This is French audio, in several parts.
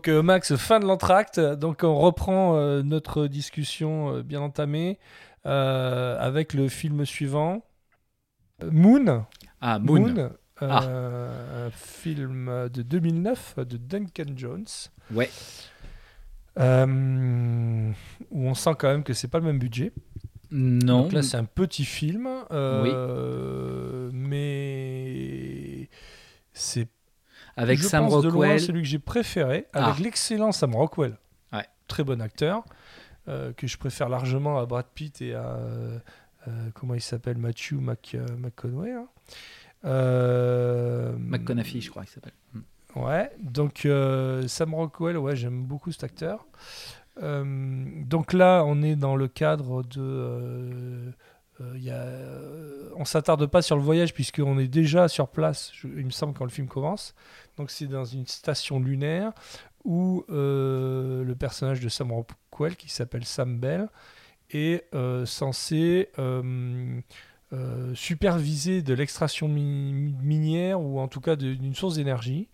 Donc euh, Max, fin de l'entracte. Donc on reprend euh, notre discussion euh, bien entamée euh, avec le film suivant, Moon. Ah, Moon. euh, Un film de 2009 de Duncan Jones. Ouais. Où on sent quand même que c'est pas le même budget. Non. Donc là, c'est un petit film, euh, mais c'est Avec je Sam pense de loin Rockwell. celui que j'ai préféré, avec Ah. l'excellent Sam Rockwell. Ouais. Très bon acteur, euh, que je préfère largement à Brad Pitt et à euh, comment il s'appelle Matthew Mc, euh, McConaughey. hein. McConaughey, je crois qu'il s'appelle. Hmm. Ouais, donc Sam Rockwell, ouais, j'aime beaucoup cet acteur. Donc là, on est dans le cadre de. Euh, y a, euh, on s'attarde pas sur le voyage puisqu'on est déjà sur place, je- il me semble, quand le film commence. Donc c'est dans une station lunaire où euh, le personnage de Sam Rockwell, qui s'appelle Sam Bell, est censé superviser de l'extraction mi- minière ou en tout cas d'une source d'énergie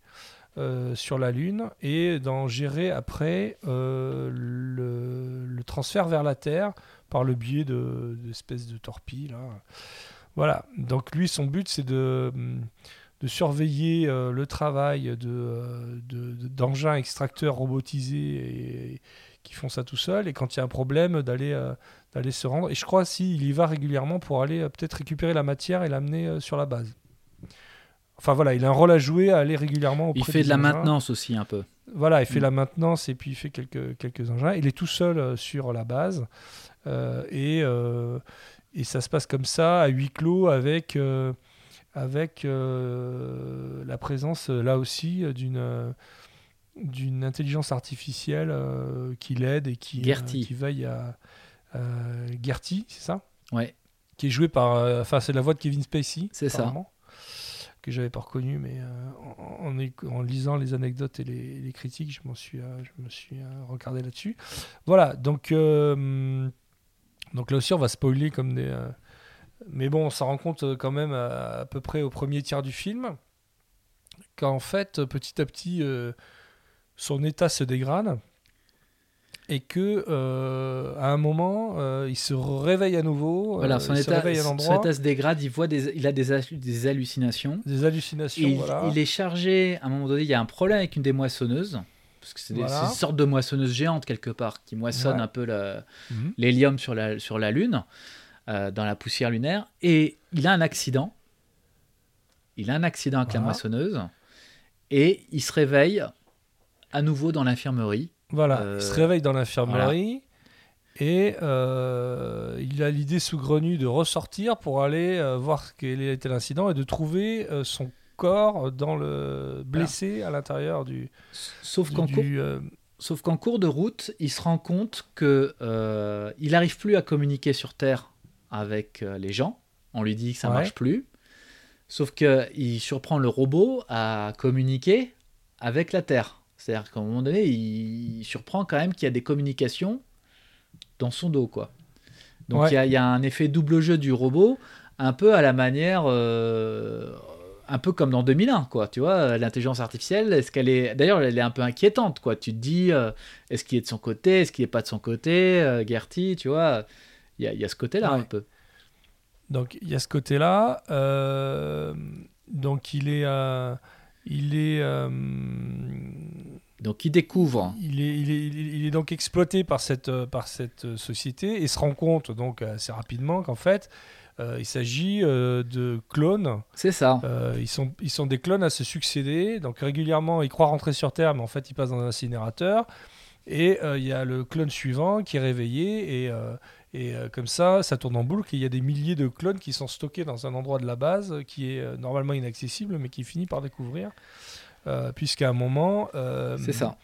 sur la Lune et d'en gérer après le transfert vers la Terre par le biais de- d'espèces de, torpilles. là. Voilà. Donc lui, son but, c'est de, de surveiller euh, le travail de, euh, de- de- d'engins extracteurs robotisés et, qui font ça tout seul. Et quand il y a un problème, d'aller euh, d'aller se rendre. Et je crois s'il y va régulièrement pour aller euh, peut-être récupérer la matière et l'amener sur la base. Enfin voilà, il a un rôle à jouer, à aller régulièrement auprès Il fait de la maintenance aussi un peu. Voilà, il fait Mm. la maintenance et puis il fait quelques, quelques engins. Il est tout seul euh, sur la base. Euh, et, euh, et ça se passe comme ça, à huis clos, avec, euh, avec la présence, là aussi, d'une d'une intelligence artificielle qui l'aide et qui, qui veille à... Gertie, c'est ça? Ouais. Qui est joué par... Enfin, c'est la voix de Kevin Spacey. C'est ça. Que j'avais pas reconnu, mais euh, en, lisant les anecdotes et les, critiques, je, m'en suis, euh, je me suis euh, regardé là-dessus. Voilà, donc, donc là aussi, on va spoiler comme des. mais bon, on s'en rend compte quand même à, peu près au premier tiers du film, qu'en fait, petit à petit, son état se dégrade. Et que euh, à un moment, euh, il se réveille à nouveau. Voilà, euh, son il se état, réveille à un son état se dégrade, il, voit des, il a des, des hallucinations. Des hallucinations, il, voilà. il est chargé, à un moment donné, il y a un problème avec une des moissonneuses. Parce que c'est Voilà. une sorte de moissonneuse géante quelque part qui moissonne Ouais. un peu Mhm. l'hélium sur la, sur la Lune, dans la poussière lunaire. Et il a un accident. Il a un accident avec la Voilà. moissonneuse. Et il se réveille à nouveau dans l'infirmerie. Voilà, Euh, il se réveille dans l'infirmerie et euh, il a l'idée saugrenue de ressortir pour aller euh, voir quel était l'incident et de trouver euh, son corps dans le blessé à l'intérieur du, Sauf qu'en cours, du, euh, Sauf qu'en cours de route, il se rend compte que euh, il n'arrive plus à communiquer sur Terre avec euh, les gens. On lui dit que ça Ouais. marche plus. Sauf que il surprend le robot à communiquer avec la Terre. C'est-à-dire qu'à un moment donné, il surprend quand même qu'il y a des communications dans son dos, quoi. Donc Ouais. il y a- il y, a un effet double jeu du robot, un peu à la manière, euh, un peu comme dans 2001, quoi. Tu vois, l'intelligence artificielle, est-ce qu'elle est, d'ailleurs, elle est un peu inquiétante, quoi. Tu te dis, euh, est-ce qu'il est de son côté, est-ce qu'il est pas de son côté, euh, Gertie, tu vois. Il y a, il y a ce côté-là Ouais. un peu. Donc il y a ce côté-là. donc il est, il est, Donc il découvre. Il est, il, est, il est- il est donc exploité par cette, euh, par cette euh, société et se rend compte donc assez rapidement qu'en fait, euh, il s'agit euh, de clones. C'est ça. Euh, ils, sont, ils sont des clones à se succéder. Donc régulièrement, ils croient rentrer sur Terre, mais en fait, ils passent dans un incinérateur. Et il y a le clone suivant qui est réveillé. Et, et comme ça, ça tourne en boucle. Et il y a des milliers de clones qui sont stockés dans un endroit de la base qui est normalement inaccessible, mais qui finit par découvrir. Euh, Puisqu'à un moment, euh, C'est ça.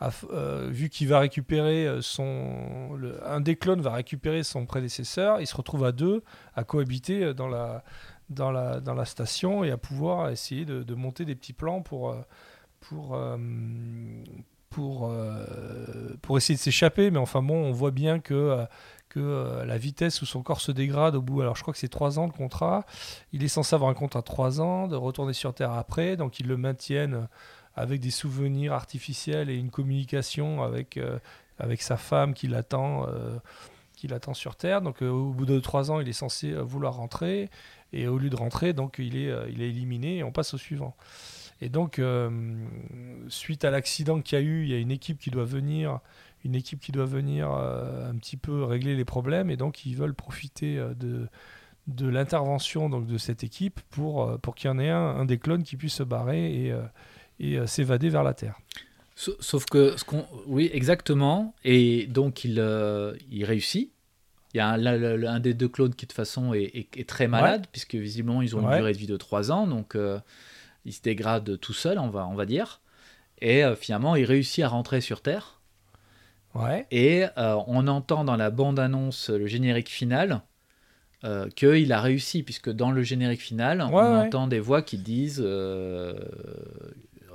a f- euh, vu qu'il va récupérer son. le- un des clones va récupérer son prédécesseur, il se retrouve à deux à cohabiter dans la, dans la, dans la station et à pouvoir essayer de, de monter des petits plans pour. pour euh, pour, euh, pour essayer de s'échapper, mais enfin bon, on voit bien que, que euh, la vitesse où son corps se dégrade au bout, alors je crois que c'est 3 ans le contrat, il est censé avoir un contrat à 3 ans, de retourner sur Terre après, donc ils le maintiennent avec des souvenirs artificiels et une communication avec, euh, avec sa femme qui l'attend euh, qui l'attend sur Terre. Donc au bout de trois ans, il est censé vouloir rentrer et au lieu de rentrer, donc il est, il est éliminé et on passe au suivant. Et donc suite à l'accident qu'il y a eu, il y a une équipe qui doit venir, une équipe qui doit venir euh, un petit peu régler les problèmes et donc ils veulent profiter euh, de de l'intervention donc de cette équipe pour, euh, pour qu'il y en ait un, un des clones qui puisse se barrer et, et s'évader vers la Terre. Sa- Sauf que, ce oui, exactement. Et donc, il, euh, il réussit. Il y a un, des deux clones qui, de toute façon, est, est- est très malade, puisque visiblement, ils ont une durée de vie de 3 ans. Donc, euh, il se dégrade tout seul, on va, on va dire. Et euh, finalement, il réussit à rentrer sur Terre. Ouais. Et euh, on entend dans la bande-annonce, le générique final, euh, qu'il a réussi, puisque dans le générique final, on Ouais, entend des voix qui disent euh,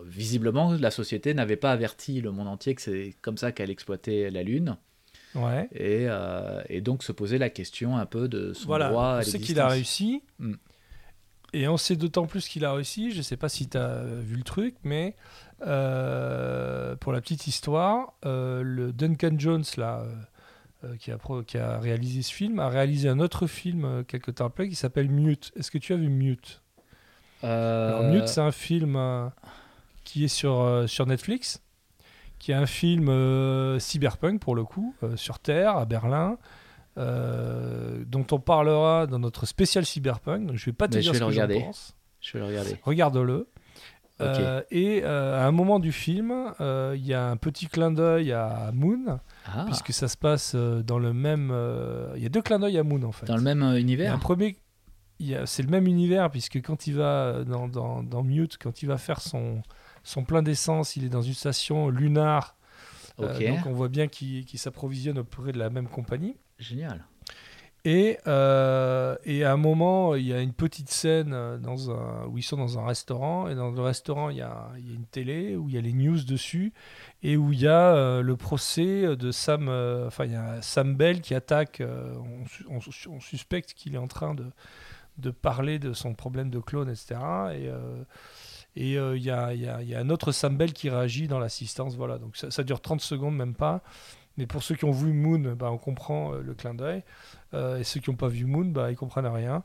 visiblement la société n'avait pas averti le monde entier que c'est comme ça qu'elle exploitait la Lune, Ouais. et, euh, et donc se poser la question un peu de son Voilà, droit à on sait qu'il a réussi. Mm. Et on sait d'autant plus qu'il a réussi. Je sais pas si tu as vu le truc, mais euh, pour la petite histoire, euh, le Duncan Jones, là, euh, qui, a pro- qui a réalisé ce film, a réalisé un autre film quelque temps après qui s'appelle Mute. Est-ce que tu as vu Mute? Alors, Mute, c'est un film qui est sur, sur Netflix, qui est un film cyberpunk pour le coup, sur Terre, à Berlin, dont on parlera dans notre spécial cyberpunk. Donc je vais pas te Mais dire je ce vais que le j'en regarder. pense. je vais le regarder. Regarde-le. Euh, et euh, à un moment du film, euh, il y a un petit clin d'œil à Moon, Ah, puisque ça se passe dans le même. Il y a deux clins d'œil à Moon en fait. dans le même a un univers premier, c'est le même univers puisque quand il va dans, dans, dans Mute, quand il va faire son, son plein d'essence, il est dans une station lunar. Euh, Ok, donc on voit bien qu'il qu'il s'approvisionne auprès de la même compagnie. génial. Et, euh, et à un moment, il y a une petite scène euh, dans où ils sont dans un restaurant. Et dans le restaurant, il y, a, il y a une télé où il y a les news dessus. Et où il y a euh, le procès de Sam. enfin, il y a Sam Bell qui attaque. on, su- on su- on suspecte qu'il est en train de, de parler de son problème de clone, etc. Et. et il y, a, y a- y a un autre Sam Bell qui réagit dans l'assistance. Voilà, donc ça, dure 30 secondes, même pas. Mais pour ceux qui ont vu Moon, bah, on comprend le clin d'œil. Euh, et ceux qui n'ont pas vu Moon, bah, ils comprennent rien.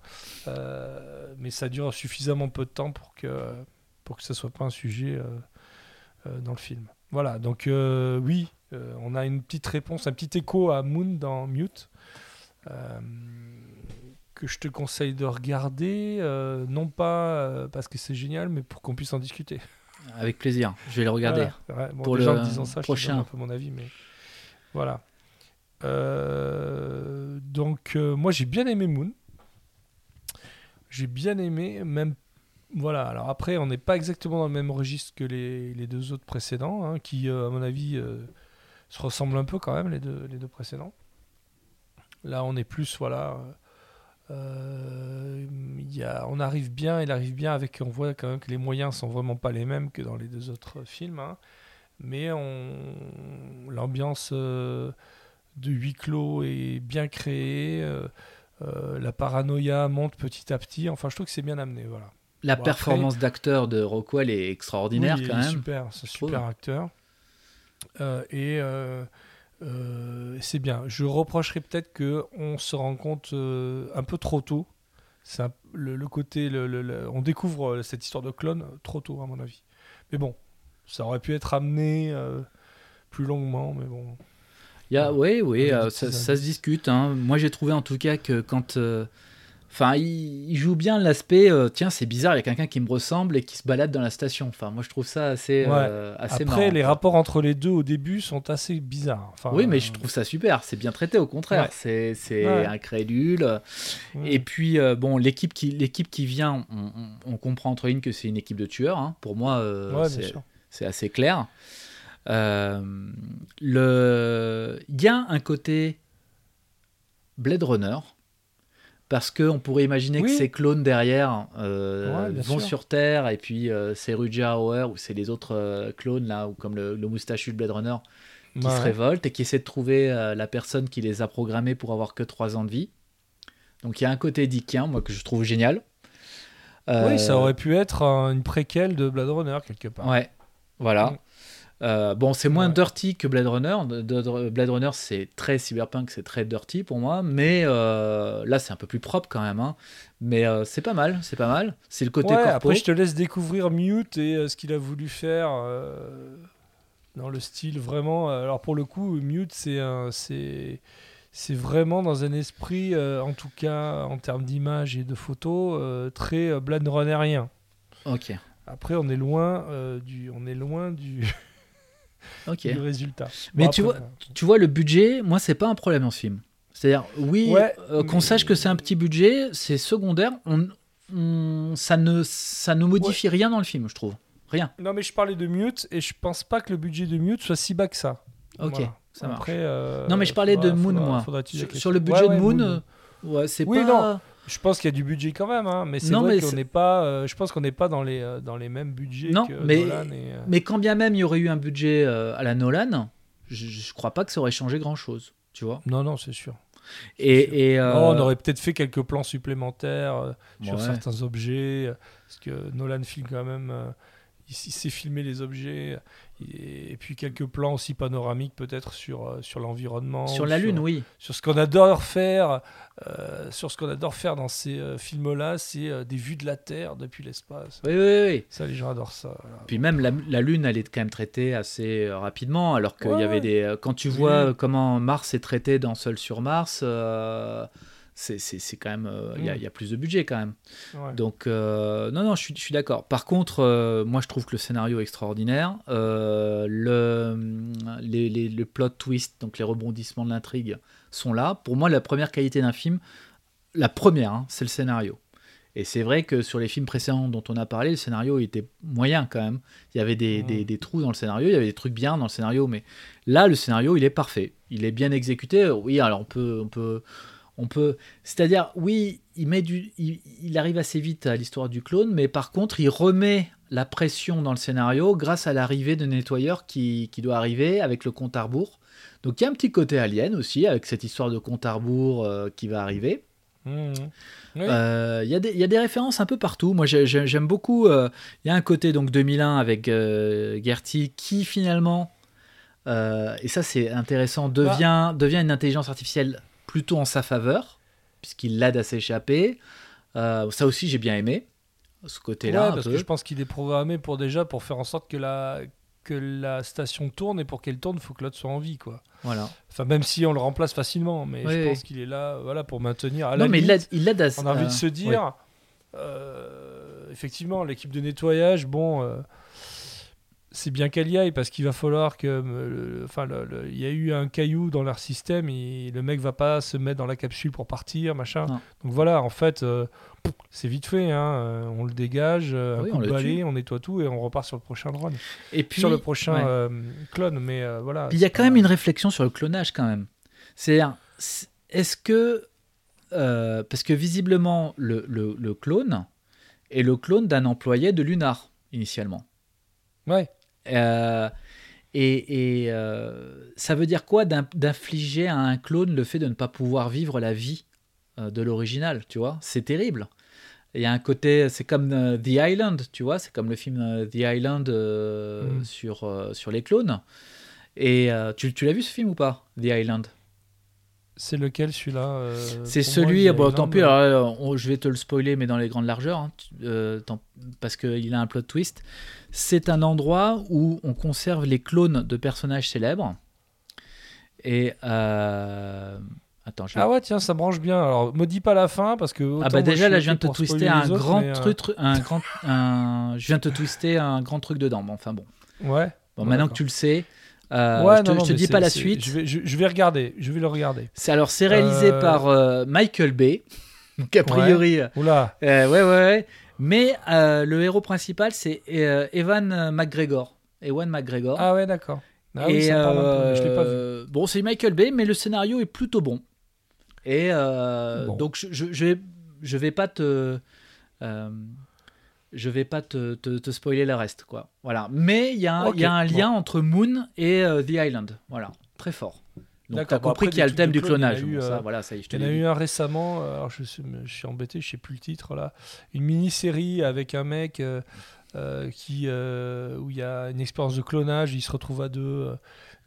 Euh, mais ça dure suffisamment peu de temps pour que, pour que ça soit pas un sujet euh, dans le film. Voilà, donc oui, on a une petite réponse, un petit écho à Moon dans Mute. que je te conseille de regarder, euh, non pas euh, parce que c'est génial, mais pour qu'on puisse en discuter. Avec plaisir, je vais le regarder. Voilà, ouais, bon, Pour déjà, le en disant ça, je te prochain. donne un peu mon avis, mais voilà. Euh, donc, euh, moi, j'ai bien aimé Moon. J'ai bien aimé, même. Voilà, alors après, on n'est pas exactement dans le même registre que les, les deux autres précédents, hein, qui, euh, à mon avis, se ressemblent un peu quand même, les deux, les deux précédents. Là, on est plus, voilà. euh, y a, on arrive bien, il arrive bien avec, on voit quand même que les moyens sont vraiment pas les mêmes que dans les deux autres films, hein. mais l'ambiance de huis clos est bien créée, euh, euh, la paranoïa monte petit à petit, enfin je trouve que c'est bien amené, voilà. La Bon, performance d'acteur de Rockwell est extraordinaire Oui, il quand est même. Super, c'est super acteur. Euh, et euh, c'est bien. Je reprocherais peut-être que on se rend compte un peu trop tôt. Un- le, le côté, le- le- le- on découvre cette histoire de clone trop tôt à mon avis. Mais bon, Ça aurait pu être amené plus longuement, mais bon. Y a, oui, oui, Ouais, euh, ça, se discute. hein. Moi, j'ai trouvé en tout cas que quand. euh, Enfin, il, il joue bien l'aspect. euh, tiens, c'est bizarre, il y a quelqu'un qui me ressemble et qui se balade dans la station. Enfin, moi, je trouve ça assez, Ouais. assez Après, marrant, les rapports entre les deux au début sont assez bizarres. Enfin, Oui, mais je trouve ça super. C'est bien traité, au contraire. Ouais. C'est Ouais. incrédule. Et puis, bon, l'équipe qui, l'équipe qui vient, on, on- on comprend entre lignes que c'est une équipe de tueurs. hein. Pour moi, c'est assez clair. Euh, le... Il y a un côté Blade Runner, parce qu'on pourrait imaginer que ces clones derrière euh, Ouais, vont sûr. sur Terre, et puis euh, c'est Rutger Hauer, ou c'est les autres euh, clones, là, ou comme le, le moustachu de Blade Runner, qui Ouais. se révoltent et qui essaient de trouver la personne qui les a programmés pour avoir que 3 ans de vie. Donc il y a un côté dickien, moi, que je trouve génial. Oui, ça aurait pu être un- une préquelle de Blade Runner quelque part. Ouais, voilà. Euh, bon, c'est moins Ouais. dirty que Blade Runner. De- de- Blade Runner, c'est très cyberpunk, c'est très dirty pour moi. Mais euh, là, c'est un peu plus propre quand même. hein. Mais euh, c'est pas mal, c'est pas mal. C'est le côté Ouais, corpo. après, je te laisse découvrir Mute et ce qu'il a voulu faire dans le style vraiment. Alors, pour le coup, Mute, c'est c'est c'est vraiment dans un esprit, en tout cas en termes d'image et de photos, très Blade Runnerien. Ok, Après, on est loin du, on est loin du, ok. du résultat. Mais Bon, tu après, vois, tu vois, le budget, moi, c'est pas un problème dans ce film. C'est-à-dire, oui, Ouais, euh, qu'on mais- sache que c'est un petit budget, c'est secondaire. On, on- ça ne, ça ne modifie rien dans le film, je trouve. Rien. Non, mais je parlais de Mute et je pense pas que le budget de Mute soit si bas que ça. Ok, Voilà. ça marche. Après, euh, non, mais je parlais de Moon, faudra- moi. faudra Sur, le budget Ouais, de Moon, Moon. euh, ouais, c'est Oui, pas. non. Je pense qu'il y a du budget quand même, hein, mais c'est vrai qu'on n'est pas. euh, je pense qu'on n'est pas dans les euh, dans les mêmes budgets Non, que mais- Nolan et, euh, Mais quand bien même il y aurait eu un budget euh, à la Nolan, je, je crois pas que ça aurait changé grand chose, tu vois. Non, non, c'est sûr. Et, et, euh, Non, on aurait peut-être fait quelques plans supplémentaires euh, sur Ouais. certains objets, euh, parce que Nolan filme quand même. euh, il, il sait filmer les objets, et, et puis quelques plans aussi panoramiques peut-être sur euh, sur l'environnement. sur la Lune, oui. sur ce qu'on adore faire, euh, sur ce qu'on adore faire dans ces euh, films-là, c'est euh, des vues de la Terre depuis l'espace. Oui, oui, oui. Ça, les gens adorent ça. voilà. Puis même la, la Lune, elle est quand même traitée assez rapidement, alors qu'il y Ouais. avait des. Quand tu vois comment Mars est traité dans Seul sur Mars, c'est quand même. euh, Il y a- Mm. il y, a plus de budget quand même. Ouais. Donc, euh, non, non, je suis, je suis d'accord. Par contre, euh, moi, je trouve que le scénario est extraordinaire. Le, les, les- le plot twist, donc les rebondissements de l'intrigue, sont là. Pour moi, la première qualité d'un film, la première, hein, c'est le scénario. Et c'est vrai que sur les films précédents dont on a parlé, le scénario était moyen quand même. Il y avait des, Mm. des- des trous dans le scénario, il y avait des trucs bien dans le scénario, mais là, le scénario, il est parfait. Il est bien exécuté. Oui, alors on peut, on peut, on peut. C'est-à-dire, oui, il met du, il, il arrive assez vite à l'histoire du clone, mais par contre, il remet la pression dans le scénario grâce à l'arrivée de nettoyeur qui, qui doit arriver avec le compte à rebours. Donc il y a un petit côté alien aussi avec cette histoire de compte à rebours euh, qui va arriver. Oui. Euh, Il y, a des- il y a des références un peu partout. Moi, j'ai- j'ai- j'aime beaucoup. euh, Il y a un côté donc 2001 avec Gertie qui finalement, et ça c'est intéressant, devient, devient une intelligence artificielle plutôt en sa faveur, puisqu'il l'aide à s'échapper. Euh, ça aussi, j'ai bien aimé ce côté-là. Ouais, parce peu. que je pense qu'il est programmé pour déjà pour faire en sorte que la que la station tourne et pour qu'elle tourne, il faut que l'autre soit en vie, quoi. Voilà. Enfin, même si on le remplace facilement, mais Oui, je oui. pense qu'il est là, voilà, pour maintenir. À la Non, mais il limite, l'aide il l'aide à. on a envie euh, de se ouais. dire, euh, effectivement, l'équipe de nettoyage, bon, euh, c'est bien qu'elle y aille parce qu'il va falloir que, euh, enfin, il y a eu un caillou dans leur système et le mec va pas se mettre dans la capsule pour partir, machin. Non. Donc voilà, en fait, euh, c'est vite fait, hein, euh, on le dégage, un Oui, coup on de le balai, on nettoie tout et on repart sur le prochain drone, Et puis, sur le prochain ouais. euh, clone. Mais euh, voilà. Il y a c'est quand même une réflexion sur le clonage quand même. C'est-à-dire, c- est-ce que... parce que visiblement, le, le- le clone est le clone d'un employé de Lunar, initialement. Ouais. Euh, et et, euh, ça veut dire quoi d'in- d'infliger à un clone le fait de ne pas pouvoir vivre la vie euh, de l'original, tu vois? C'est terrible. Il y a un côté, c'est comme The Island, tu vois, c'est comme le film The Island euh, Mm. sur, sur les clones. Et tu, tu l'as vu ce film ou pas? The Island? C'est lequel celui-là euh, C'est moi, celui, The bon, tant Island, pis, euh, alors, on- je vais te le spoiler, mais dans les grandes largeurs, hein, euh, tant- parce qu'il a un plot twist. C'est un endroit où on conserve les clones de personnages célèbres. Et. euh, Attends, je Ah ouais, tiens, ça branche bien. Alors, me dis pas la fin parce que. Ah bah déjà là je viens de te twister un autres, grand mais, euh, truc, un grand, un, je viens de te twister un grand truc dedans. Bon, enfin bon. Ouais. Bon, maintenant que tu le sais, euh, ouais, je te, non, je te dis pas la suite. Je vais, je, je vais regarder. Je vais le regarder. C'est alors c'est réalisé Euh, par euh, Michael Bay. Donc a priori, Oula. ouais ouais ouais. Mais le héros principal c'est Evan McGregor. Ewan McGregor. Ah ouais, d'accord. Ah oui, Et ça me parle un peu, mais je l'ai pas vu. Bon, c'est Michael Bay, mais le scénario est plutôt bon. Et Bon. donc je, je, je vais je vais pas te je vais pas te, te, te spoiler le reste quoi. Voilà. Mais il y a un, Ok, il y a un bon. lien entre Moon et euh, The Island. Voilà, très fort. Donc t'as Bon, compris qu'il y a le thème du clone, il y en a clonage. eu, ça, euh, voilà, ça y est, je te Il y en a l'ai dit. eu un récemment, euh, alors je, suis- je suis embêté, je sais plus le titre là, une mini-série avec un mec euh, qui, où il y a une expérience de clonage, il se retrouve à deux,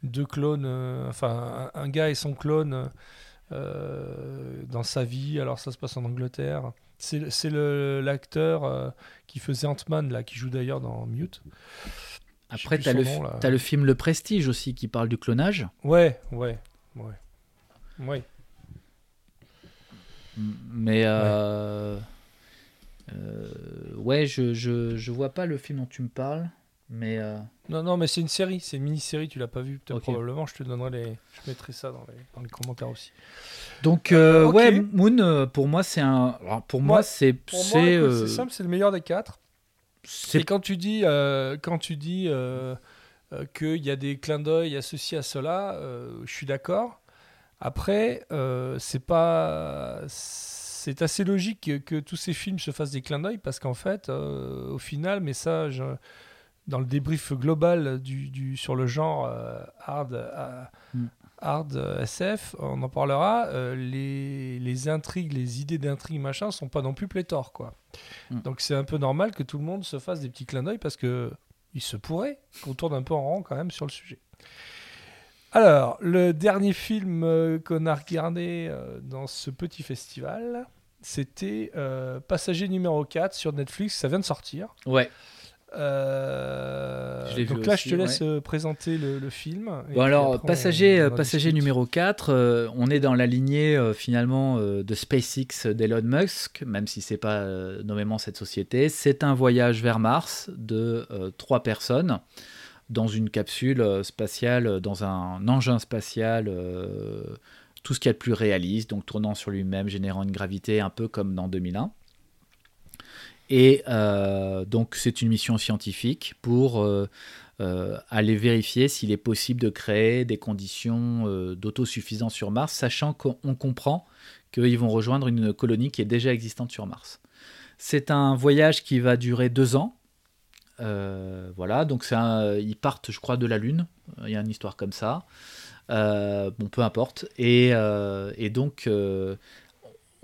deux clones, enfin un, un gars et son clone dans sa vie, alors ça se passe en Angleterre. C'est l'acteur euh, qui faisait Ant-Man, là, qui joue d'ailleurs dans Mute. Après, t'as son le, film Le Prestige aussi qui parle du clonage. Ouais, ouais, ouais. Ouais. Mais euh, euh, ouais, je, je, je vois pas le film dont tu me parles. Mais euh, Non, non, mais c'est une série, c'est une mini-série, tu l'as pas vu, peut-être Ok. probablement, je te donnerai les... Je mettrai ça dans les, dans les commentaires aussi. donc euh, ouais, Moon euh, pour moi c'est un. alors, pour moi Moi, c'est c'est euh, simple, c'est le meilleur des quatre. c'est Et quand tu dis, euh, quand tu dis euh, euh, qu'il y a des clins d'œil, il y a ceci, à cela, euh, je suis d'accord. Après, euh, c'est pas... C'est assez logique que, que tous ces films se fassent des clins d'œil parce qu'en fait, euh, au final, mais ça, je- dans le débrief global du, du- sur le genre euh, hard, euh, Mm. hard euh, SF, on en parlera, les, les intrigues, les idées d'intrigues, machin, sont pas non plus pléthores, quoi. Mm. Donc c'est un peu normal que tout le monde se fasse des petits clins d'œil parce que il se pourrait qu'on tourne un peu en rond quand même sur le sujet. Alors, le dernier film euh, qu'on a regardé euh, dans ce petit festival, c'était euh, Passager numéro 4 sur Netflix, ça vient de sortir. ouais. Euh, donc là, aussi, je te laisse euh, présenter le, le film. et Bon puis alors, après, passager, on euh, passager numéro 4, euh, on est dans la lignée euh, finalement euh, de SpaceX d'Elon Musk, même si c'est pas euh, nommément cette société. C'est un voyage vers Mars de euh, trois personnes dans une capsule euh, spatiale, dans un engin spatial, euh, tout ce qu'il y a de plus réaliste, donc tournant sur lui-même, générant une gravité un peu comme dans 2001. Et euh, donc c'est une mission scientifique pour euh, euh, aller vérifier s'il est possible de créer des conditions d'autosuffisance sur Mars, sachant qu'on on comprend qu'ils vont rejoindre une colonie qui est déjà existante sur Mars. C'est un voyage qui va durer deux ans. Voilà, donc ils partent, je crois, de la Lune. Il y a une histoire comme ça. Bon, peu importe. Et, donc,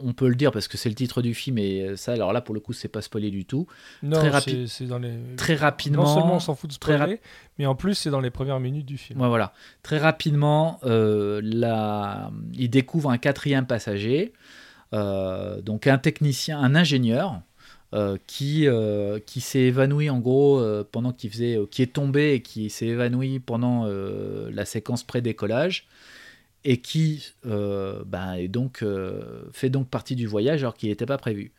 on peut le dire parce que c'est le titre du film et ça, alors là, pour le coup, c'est pas spoilé du tout. Non, très c'est- dans les. Très rapidement. Non seulement on s'en fout de très spoiler, mais en plus c'est dans les premières minutes du film. Ouais, voilà. Très rapidement, euh, la- il découvre un quatrième passager, euh, donc un technicien, un ingénieur, euh, qui, euh, qui s'est évanoui en gros euh, pendant qu'il faisait, euh, qui est tombé et qui s'est évanoui pendant euh, la séquence pré-décollage et qui euh, donc, euh, fait donc partie du voyage alors qu'il n'était pas prévu.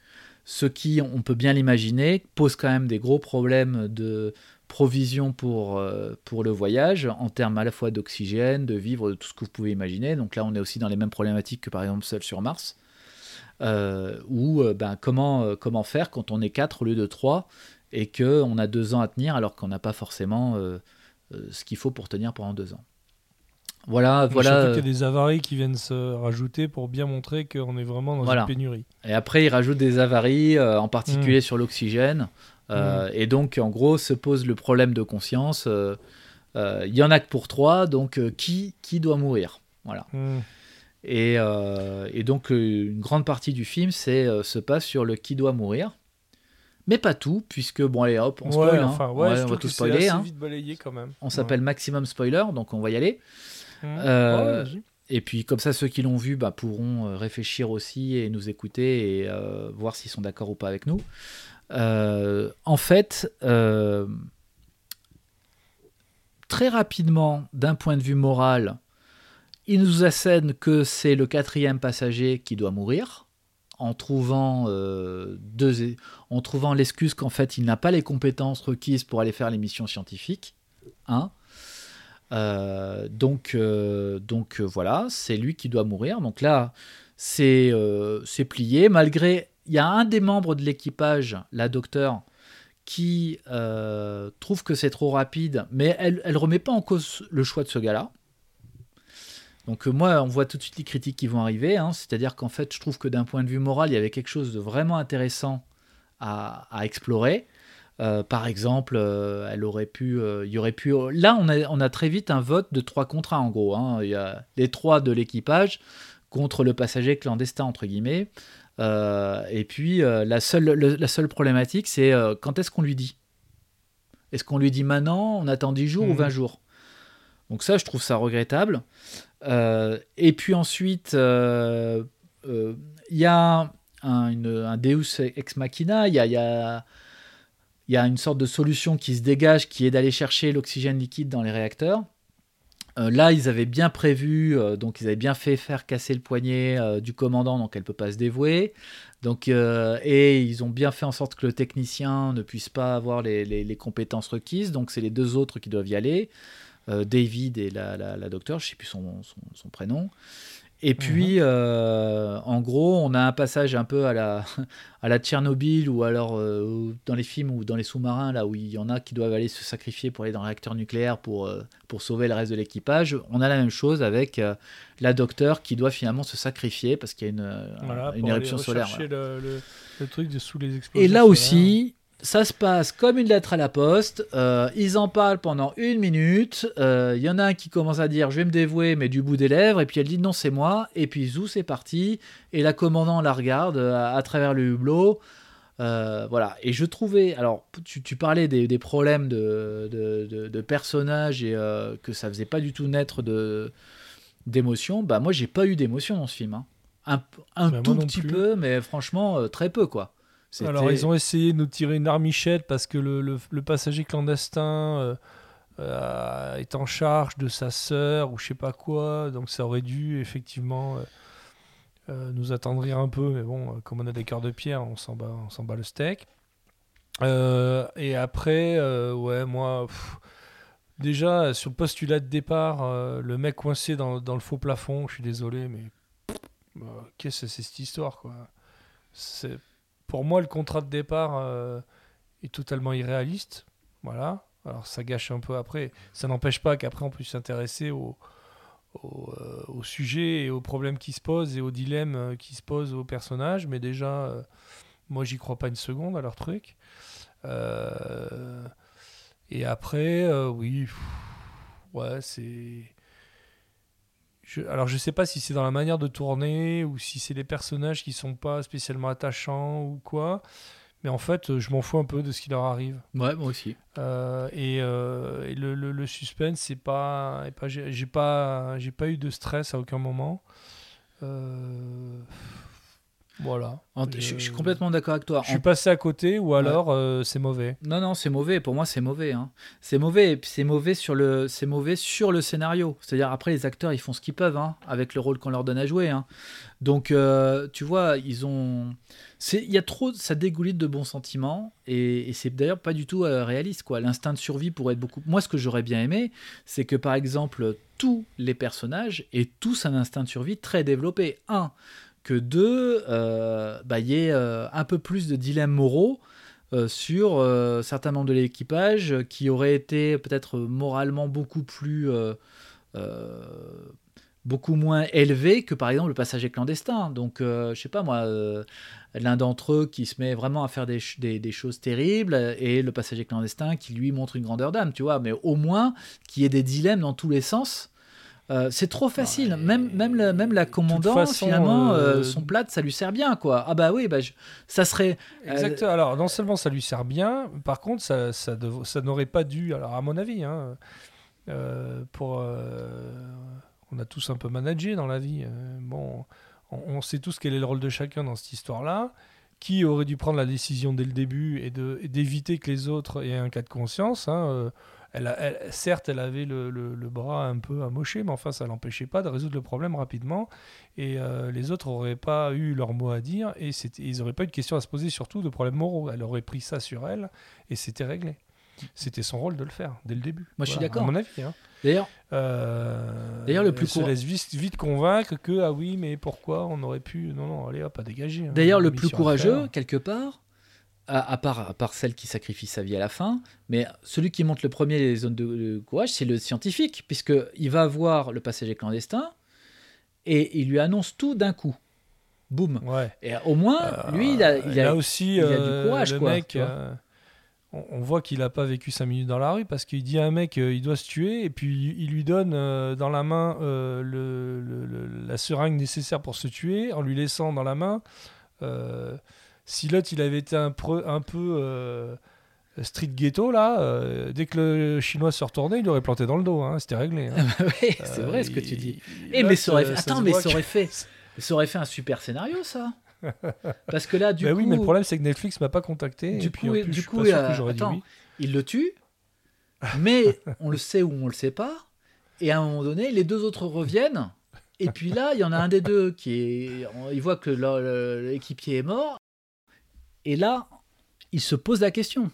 Ce qui, on peut bien l'imaginer, pose quand même des gros problèmes de provision pour, euh, pour le voyage, en termes à la fois d'oxygène, de vivre, de tout ce que vous pouvez imaginer. Donc là, on est aussi dans les mêmes problématiques que par exemple seul sur Mars. Ou ben, comment, comment faire quand on est 4 au lieu de 3 et qu'on a deux ans à tenir alors qu'on n'a pas forcément ce qu'il faut pour tenir pendant deux ans. Voilà, voilà. Surtout qu'il y a des avaries qui viennent se rajouter pour bien montrer qu'on est vraiment dans Voilà. une pénurie. Et après, il rajoute des avaries, euh, en particulier Mm. sur l'oxygène. Euh, Et donc, en gros, se pose le problème de conscience. euh, Il y en a que pour trois, donc qui, qui doit mourir? Voilà. Hmm. Et, et donc, une grande partie du film c'est, se passe sur le qui doit mourir. Mais pas tout, puisque, bon, allez, hop, on Ouais, spoil. hein. enfin, ouais, Ouais, je on va tout spoiler. hein. vite balayé quand même. On s'appelle Maximum Spoiler, donc on va y aller. Euh. Et puis comme ça, ceux qui l'ont vu bah, pourront euh, réfléchir aussi et nous écouter et euh, voir s'ils sont d'accord ou pas avec nous. En fait, très rapidement, d'un point de vue moral, il nous assène que c'est le quatrième passager qui doit mourir, en trouvant, euh, deux, en trouvant l'excuse qu'en fait il n'a pas les compétences requises pour aller faire les missions scientifiques. Hein. Euh, donc, euh, euh, voilà, c'est lui qui doit mourir. Donc là, c'est plié. Malgré, il y a un des membres de l'équipage, la docteure, qui trouve que c'est trop rapide, mais elle, elle remet pas en cause le choix de ce gars-là. Donc moi, on voit tout de suite les critiques qui vont arriver. hein. C'est-à-dire qu'en fait, je trouve que d'un point de vue moral, il y avait quelque chose de vraiment intéressant à explorer. Euh, par exemple, euh, elle aurait pu, euh, il y aurait pu. Là, on a, on a très vite un vote de trois contre un, en gros. hein. Il y a les trois de l'équipage contre le passager clandestin entre guillemets. Et puis la seule, le- la seule problématique, c'est quand est-ce qu'on lui dit? Est-ce qu'on lui dit maintenant On attend 10 jours ou Mhm. 20 jours? Donc ça, je trouve ça regrettable. Et puis ensuite, il y a un, une- un Deus ex machina. Il y a, il y a- il y a une sorte de solution qui se dégage, qui est d'aller chercher l'oxygène liquide dans les réacteurs. Euh, là, ils avaient bien prévu, euh, donc ils avaient bien fait faire casser le poignet euh, du commandant, donc elle peut pas se dévouer. Donc, et ils ont bien fait en sorte que le technicien ne puisse pas avoir les, les- compétences requises. Donc, c'est les deux autres qui doivent y aller, David et la, la, la docteure, je sais plus son, son prénom. Et puis, euh, en gros, on a un passage un peu à la, à la Tchernobyl ou alors euh, dans les films ou dans les sous-marins, là où il y en a qui doivent aller se sacrifier pour aller dans le réacteur nucléaire pour, euh, pour sauver le reste de l'équipage. On a la même chose avec la docteure qui doit finalement se sacrifier parce qu'il y a une, Voilà, une éruption solaire. voilà. le, le- le truc de sous les explosions. Et là solaires. aussi, ça se passe comme une lettre à la poste. Euh, ils en parlent pendant une minute. Euh, Il y en a un qui commence à dire je vais me dévouer, mais du bout des lèvres. Et puis elle dit non, c'est moi. Et puis zou, c'est parti. Et la commandant la regarde euh, à, à travers le hublot. Euh, voilà. Et je trouvais. Alors, tu, tu parlais des, des problèmes de, de, de- de personnages et euh, que ça faisait pas du tout naître de d'émotion. Bah, moi, j'ai pas eu d'émotion dans ce film. hein. Un, un Bah, tout petit plus. peu, mais franchement, euh, très peu, quoi. Alors, ils ont essayé de nous tirer une armichette parce que le, le- le passager clandestin euh, euh, est en charge de sa sœur ou je sais pas quoi. Donc, ça aurait dû effectivement euh, nous attendrir un peu. Mais bon, comme on a des cœurs de pierre, on s'en bat, on s'en bat le steak. Et après, ouais, moi, pff, déjà, sur le postulat de départ, le mec coincé dans, dans le faux plafond, je suis désolé, mais euh, qu'est-ce que c'est cette histoire, quoi? C'est pour moi, le contrat de départ euh, est totalement irréaliste. Voilà. Alors, ça gâche un peu après. Ça n'empêche pas qu'après, on puisse s'intéresser au, au, euh, sujet et aux problèmes qui se posent et aux dilemmes euh, qui se posent aux personnages. Mais déjà, euh, moi, j'y crois pas une seconde à leur truc. Et après, oui, ouais, c'est. Je- alors je sais pas si c'est dans la manière de tourner ou si c'est les personnages qui sont pas spécialement attachants ou quoi, mais en fait je m'en fous un peu de ce qui leur arrive. Ouais, moi aussi. Euh, et, euh, et le, le- le suspense, c'est pas, j'ai pas, j'ai pas eu de stress à aucun moment. Euh, voilà. Je, je suis complètement d'accord avec toi. Je suis En- passé à côté ou alors euh, c'est mauvais? Non, non, c'est mauvais. Pour moi, c'est mauvais. hein. C'est mauvais. Et puis c'est mauvais sur le, c'est mauvais sur le scénario. C'est-à-dire après, les acteurs, ils font ce qu'ils peuvent hein, avec le rôle qu'on leur donne à jouer. hein. Donc, euh, tu vois, ils ont, c'est, il y a trop, ça dégoulite de bons sentiments et, et c'est d'ailleurs pas du tout euh, réaliste. Quoi, l'instinct de survie pourrait être beaucoup. Moi, ce que j'aurais bien aimé, c'est que par exemple, tous les personnages aient tous un instinct de survie très développé. Un, que deux, euh, bah, il y ait euh, un peu plus de dilemmes moraux euh, sur certains membres de l'équipage qui auraient été peut-être moralement beaucoup plus beaucoup moins élevés que par exemple le passager clandestin donc euh, je sais pas moi l'un d'entre eux qui se met vraiment à faire des, des, choses terribles et le passager clandestin qui lui montre une grandeur d'âme tu vois. Mais au moins qu'il y ait des dilemmes dans tous les sens Euh, c'est trop facile. même, même, la, même la commandant, façon, finalement, euh, euh, son plate, ça lui sert bien, quoi. Ah bah oui, bah, je- ça serait... euh, Exact. Alors, non seulement ça lui sert bien, par contre, ça, ça, dev- ça n'aurait pas dû, alors à mon avis, hein, pour, on a tous un peu managé dans la vie. Bon, on, on sait tous quel est le rôle de chacun dans cette histoire-là. Qui aurait dû prendre la décision dès le début et d'éviter que les autres aient un cas de conscience hein, elle a- elle- certes, elle avait le, le- le bras un peu amoché, mais enfin, ça l'empêchait pas de résoudre le problème rapidement. Et euh, les autres n'auraient pas eu leur mot à dire, et ils n'auraient pas eu de questions à se poser, surtout de problèmes moraux. Elle aurait pris ça sur elle, et c'était réglé. C'était son rôle de le faire dès le début. Moi, je suis d'accord. À mon avis. hein. D'ailleurs, Euh, D'ailleurs, le plus elle se laisse vite, vite convaincre que ah oui, mais pourquoi on aurait pu non non allez hop à dégager. hein. D'ailleurs, le plus courageux, quelque part, à, à part, à part celle qui sacrifie sa vie à la fin, mais celui qui monte le premier les zones de, de courage, c'est le scientifique, puisqu'il va voir le passager clandestin et il lui annonce tout d'un coup. Boum. Ouais. Et au moins, lui, il a, il a- là aussi, il a du euh, courage, le quoi, mec, euh, on, on voit qu'il n'a pas vécu 5 minutes dans la rue parce qu'il dit à un mec euh, il doit se tuer et puis il lui donne euh, dans la main euh, le, le- le- la seringue nécessaire pour se tuer en lui laissant dans la main. Si l'autre il avait été un, peu- un peu euh, street ghetto là, euh, dès que le chinois se retournait, il aurait planté dans le dos, hein, c'était réglé. hein. Ouais, c'est Euh, vrai ce que tu dis. là, mais ça aurait fait... Attends, mais ça aurait fait... ça aurait fait un super scénario, ça. Parce que là, du Bah coup, oui, mais le problème c'est que Netflix m'a pas contacté. Du et coup, plus, du attends. oui. il le tue, mais on le sait ou on le sait pas. Et à un moment donné, les deux autres reviennent. Et puis là, il y en a un des deux qui est. Il voit que l'équipier est mort. Et là, il se pose la question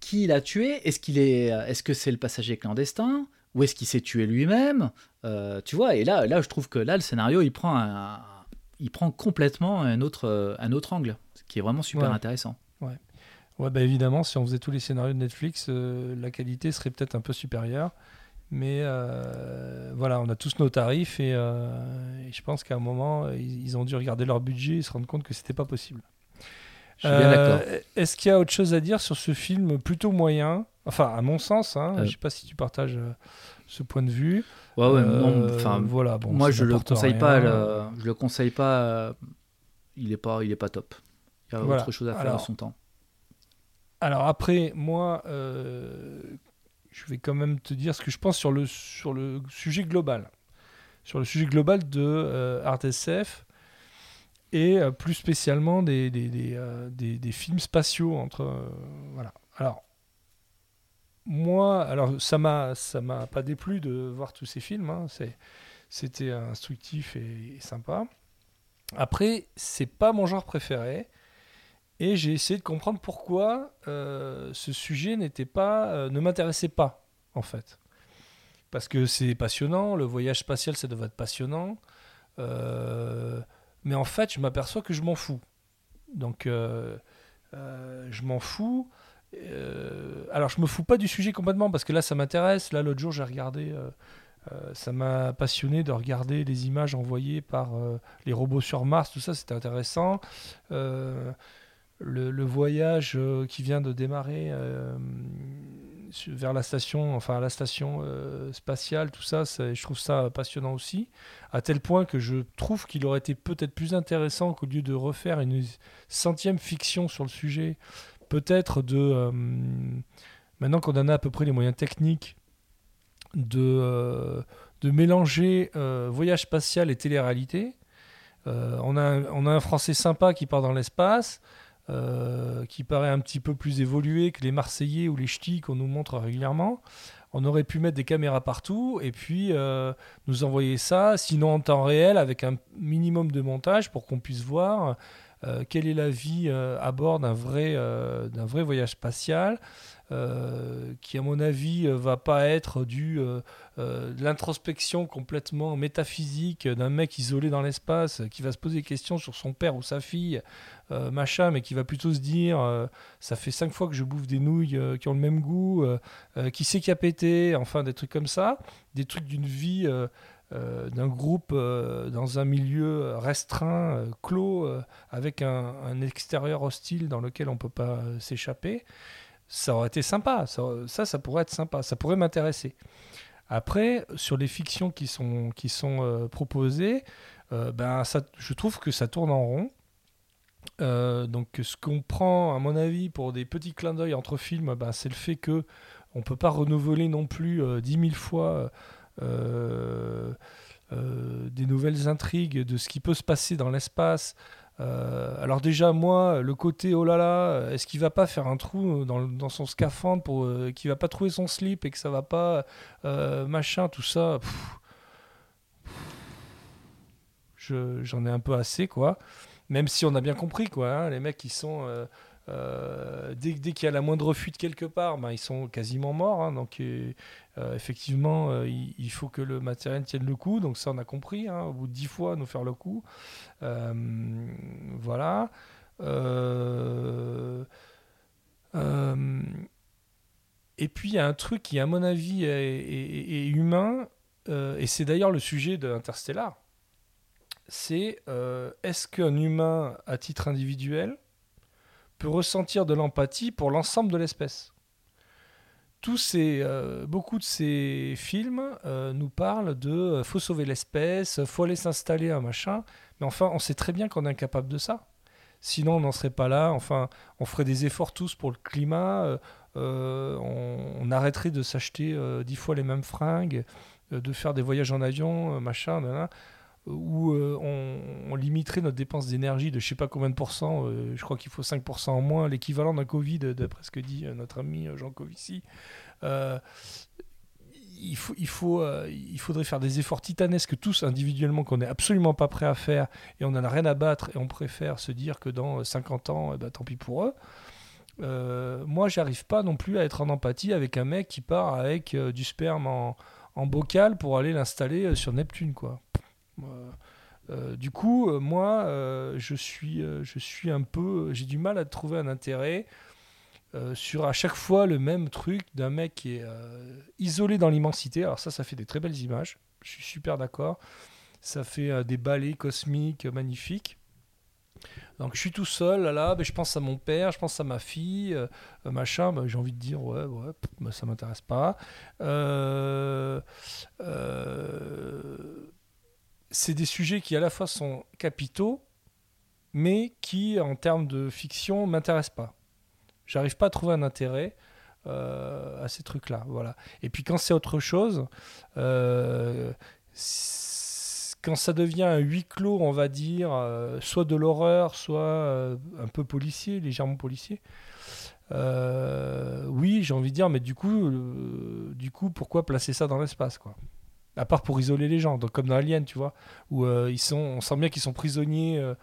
qui l'a tué? Est-ce qu'il est, est-ce que c'est le passager clandestin? Ou est-ce qu'il s'est tué lui-même? Euh, Tu vois Et là, là, je trouve que là, le scénario, il prend un, il prend complètement un autre, un autre angle, ce qui est vraiment super Ouais. intéressant. Ouais, bah évidemment, si on faisait tous les scénarios de Netflix, euh, la qualité serait peut-être un peu supérieure. Mais euh, voilà, on a tous nos tarifs et, et je pense qu'à un moment, ils, ils ont dû regarder leur budget et se rendre compte que c'était pas possible. Je suis bien Euh, d'accord. Est-ce qu'il y a autre chose à dire sur ce film plutôt moyen? Enfin, à mon sens, hein, Euh. je sais pas si tu partages euh, ce point de vue. Ouais, ouais, Euh, non, enfin, voilà, bon, moi je le conseille rien. pas, le- je le conseille pas. il est pas, il est pas top. Il y a Voilà. autre chose à faire Alors, de son temps. Alors après, moi, euh, je vais quand même te dire ce que je pense sur le, sur le sujet global. Sur le sujet global de euh, Art SF et euh, plus spécialement des, des, des, euh, des- films spatiaux. Entre, euh, voilà. Alors, moi, alors ça m'a ça m'a pas déplu de voir tous ces films. hein. C'était instructif et, sympa. Après, c'est pas mon genre préféré. Et j'ai essayé de comprendre pourquoi ce sujet n'était pas, ne m'intéressait pas, en fait. Parce que c'est passionnant, le voyage spatial, ça devait être passionnant. Euh, mais en fait, je m'aperçois que je m'en fous. Donc, euh, euh, je m'en fous. Euh, alors, je me fous pas du sujet complètement, parce que là, ça m'intéresse. Là, l'autre jour, j'ai regardé. ça m'a passionné de regarder les images envoyées par les robots sur Mars, tout ça, c'était intéressant. Le, voyage qui vient de démarrer vers la station, enfin la station euh, spatiale, tout ça, je trouve ça passionnant aussi, à tel point que je trouve qu'il aurait été peut-être plus intéressant qu'au lieu de refaire une centième fiction sur le sujet, peut-être de, euh, maintenant qu'on en a à peu près les moyens techniques, de, euh, de mélanger voyage spatial et télé-réalité. On, a on a un Français sympa qui part dans l'espace, euh, qui paraît un petit peu plus évolué que les Marseillais ou les Ch'tis qu'on nous montre régulièrement. On aurait pu mettre des caméras partout et puis euh, nous envoyer ça, sinon en temps réel, avec un minimum de montage pour qu'on puisse voir euh, quelle est la vie à bord d'un vrai, d'un vrai voyage spatial. Euh, qui à mon avis euh, va pas être du euh, de l'introspection complètement métaphysique d'un mec isolé dans l'espace qui va se poser des questions sur son père ou sa fille machin, mais qui va plutôt se dire ça fait cinq fois que je bouffe des nouilles qui ont le même goût, qui sait qui a pété, enfin des trucs comme ça, des trucs d'une vie d'un groupe dans un milieu restreint, clos, avec un, un extérieur hostile dans lequel on peut pas s'échapper. Ça aurait été sympa, ça, ça, pourrait être sympa, ça pourrait m'intéresser. Après, sur les fictions qui sont, qui sont euh, proposées, euh, ben, je trouve que ça tourne en rond. Euh, donc ce qu'on prend à mon avis pour des petits clins d'œil entre films, ben, c'est le fait que on peut pas renouveler non plus 10 000 fois des nouvelles intrigues, de ce qui peut se passer dans l'espace. Euh, alors déjà, moi, le côté oh là là, est-ce qu'il va pas faire un trou dans, son scaphandre pour euh, va pas trouver son slip et que ça va pas euh, machin, tout ça. J'en ai un peu assez quoi. Même si on a bien compris quoi, hein, les mecs ils sont euh, dès, qu'il y a la moindre fuite quelque part, ben, ils sont quasiment morts. hein, donc euh, effectivement, euh, il, faut que le matériel tienne le coup. Donc ça on a compris. hein, au bout de dix fois, nous faire le coup. Voilà. Et puis il y a un truc qui, à mon avis, est, humain, et c'est d'ailleurs le sujet de Interstellar. C'est est-ce qu'un humain, à titre individuel, peut ressentir de l'empathie pour l'ensemble de l'espèce tous ces, euh, beaucoup de ces films euh, nous parlent de euh, faut sauver l'espèce, faut aller s'installer, un machin. Mais enfin, on sait très bien qu'on est incapable de ça. Sinon, on n'en serait pas là. Enfin, on ferait des efforts tous pour le climat. on, arrêterait de s'acheter dix fois les mêmes fringues, de faire des voyages en avion, machin, nanana, où euh, on, limiterait notre dépense d'énergie de je sais pas combien de pourcents. euh, je crois qu'il faut 5% en moins, l'équivalent d'un Covid, d'après ce que dit euh, notre ami euh, Jean Covici. Euh, il, faut, il, faut, euh, il faudrait faire des efforts titanesques tous individuellement qu'on n'est absolument pas prêt à faire et on n'en a rien à battre et on préfère se dire que dans 50 ans, ben, tant pis pour eux. Euh, moi, j'arrive pas non plus à être en empathie avec un mec qui part avec euh, du sperme en, en bocal pour aller l'installer euh, sur Neptune, quoi. Euh, du coup, euh, moi, euh, je suis, je suis un peu, j'ai du mal à trouver un intérêt sur à chaque fois le même truc d'un mec qui est isolé dans l'immensité. Alors ça, ça fait des très belles images. Je suis super d'accord. Ça fait des ballets cosmiques magnifiques. Donc je suis tout seul là, je pense à mon père, je pense à ma fille, machin, ben, j'ai envie de dire ouais, ouais, ben, ça m'intéresse pas. Euh, c'est des sujets qui à la fois sont capitaux, mais qui en termes de fiction m'intéressent pas. J'arrive pas à trouver un intérêt euh, à ces trucs-là, voilà. Et puis quand c'est autre chose, euh, quand ça devient un huis clos, on va dire, euh, soit de l'horreur, soit un peu policier, légèrement policier. oui, j'ai envie de dire, mais du coup, du coup, pourquoi placer ça dans l'espace, quoi? À part pour isoler les gens, donc comme dans Alien, tu vois, où euh, ils sont, on sent bien qu'ils sont prisonniers euh,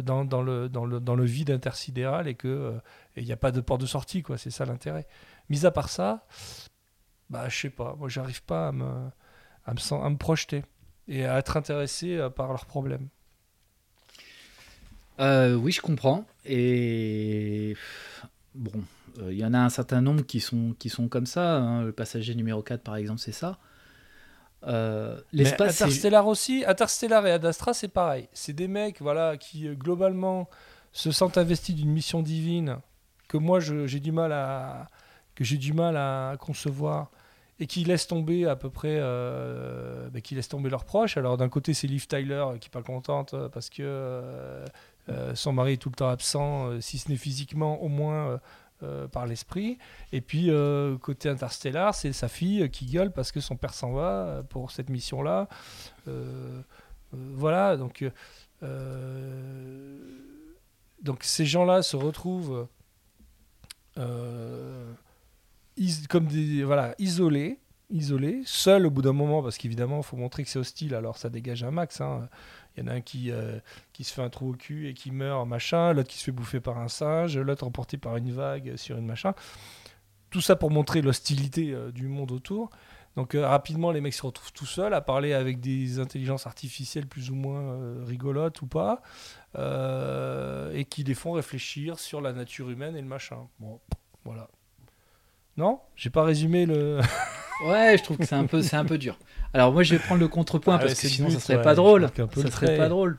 dans, dans le, vide intersidéral et que euh, il n'y a pas de porte de sortie, quoi. C'est ça l'intérêt. Mis à part ça, bah, je sais pas. Moi, j'arrive pas à me, à me, projeter et à être intéressé euh, par leurs problèmes. Euh, oui, je comprends. Et bon, euh, il y en a un certain nombre qui sont, qui sont comme ça. hein. Le passager numéro 4, par exemple, c'est ça. Euh, L'espace, Interstellar aussi, Interstellar et Ad Astra, c'est pareil. C'est des mecs, voilà, qui euh, globalement se sentent investis d'une mission divine que moi j'ai du mal à que j'ai du mal à concevoir et qui laissent tomber à peu près, euh, bah, qui laissent tomber leurs proches. Alors d'un côté c'est Liv Tyler qui est pas contente parce que euh, son mari est tout le temps absent, si ce n'est physiquement, au moins euh, par l'esprit. Et puis euh, côté Interstellar, c'est sa fille qui gueule parce que son père s'en va pour cette mission-là. Euh, voilà, donc donc ces gens-là se retrouvent comme des voilà isolés, isolés, seuls au bout d'un moment parce qu'évidemment il faut montrer que c'est hostile, alors ça dégage un max. hein. Il y en a un qui, euh, qui se fait un trou au cul et qui meurt, machin, l'autre qui se fait bouffer par un singe, l'autre emporté par une vague sur une machin. Tout ça pour montrer l'hostilité euh, du monde autour. Donc euh, rapidement, les mecs se retrouvent tout seuls à parler avec des intelligences artificielles plus ou moins rigolotes ou pas, et qui les font réfléchir sur la nature humaine et le machin. Bon, voilà. Non? J'ai pas résumé le. Ouais, je trouve que c'est un peu, c'est un peu dur. Alors moi, je vais prendre le contrepoint Ah parce que sinon, but, ça serait ouais, pas drôle. Ça serait pas drôle.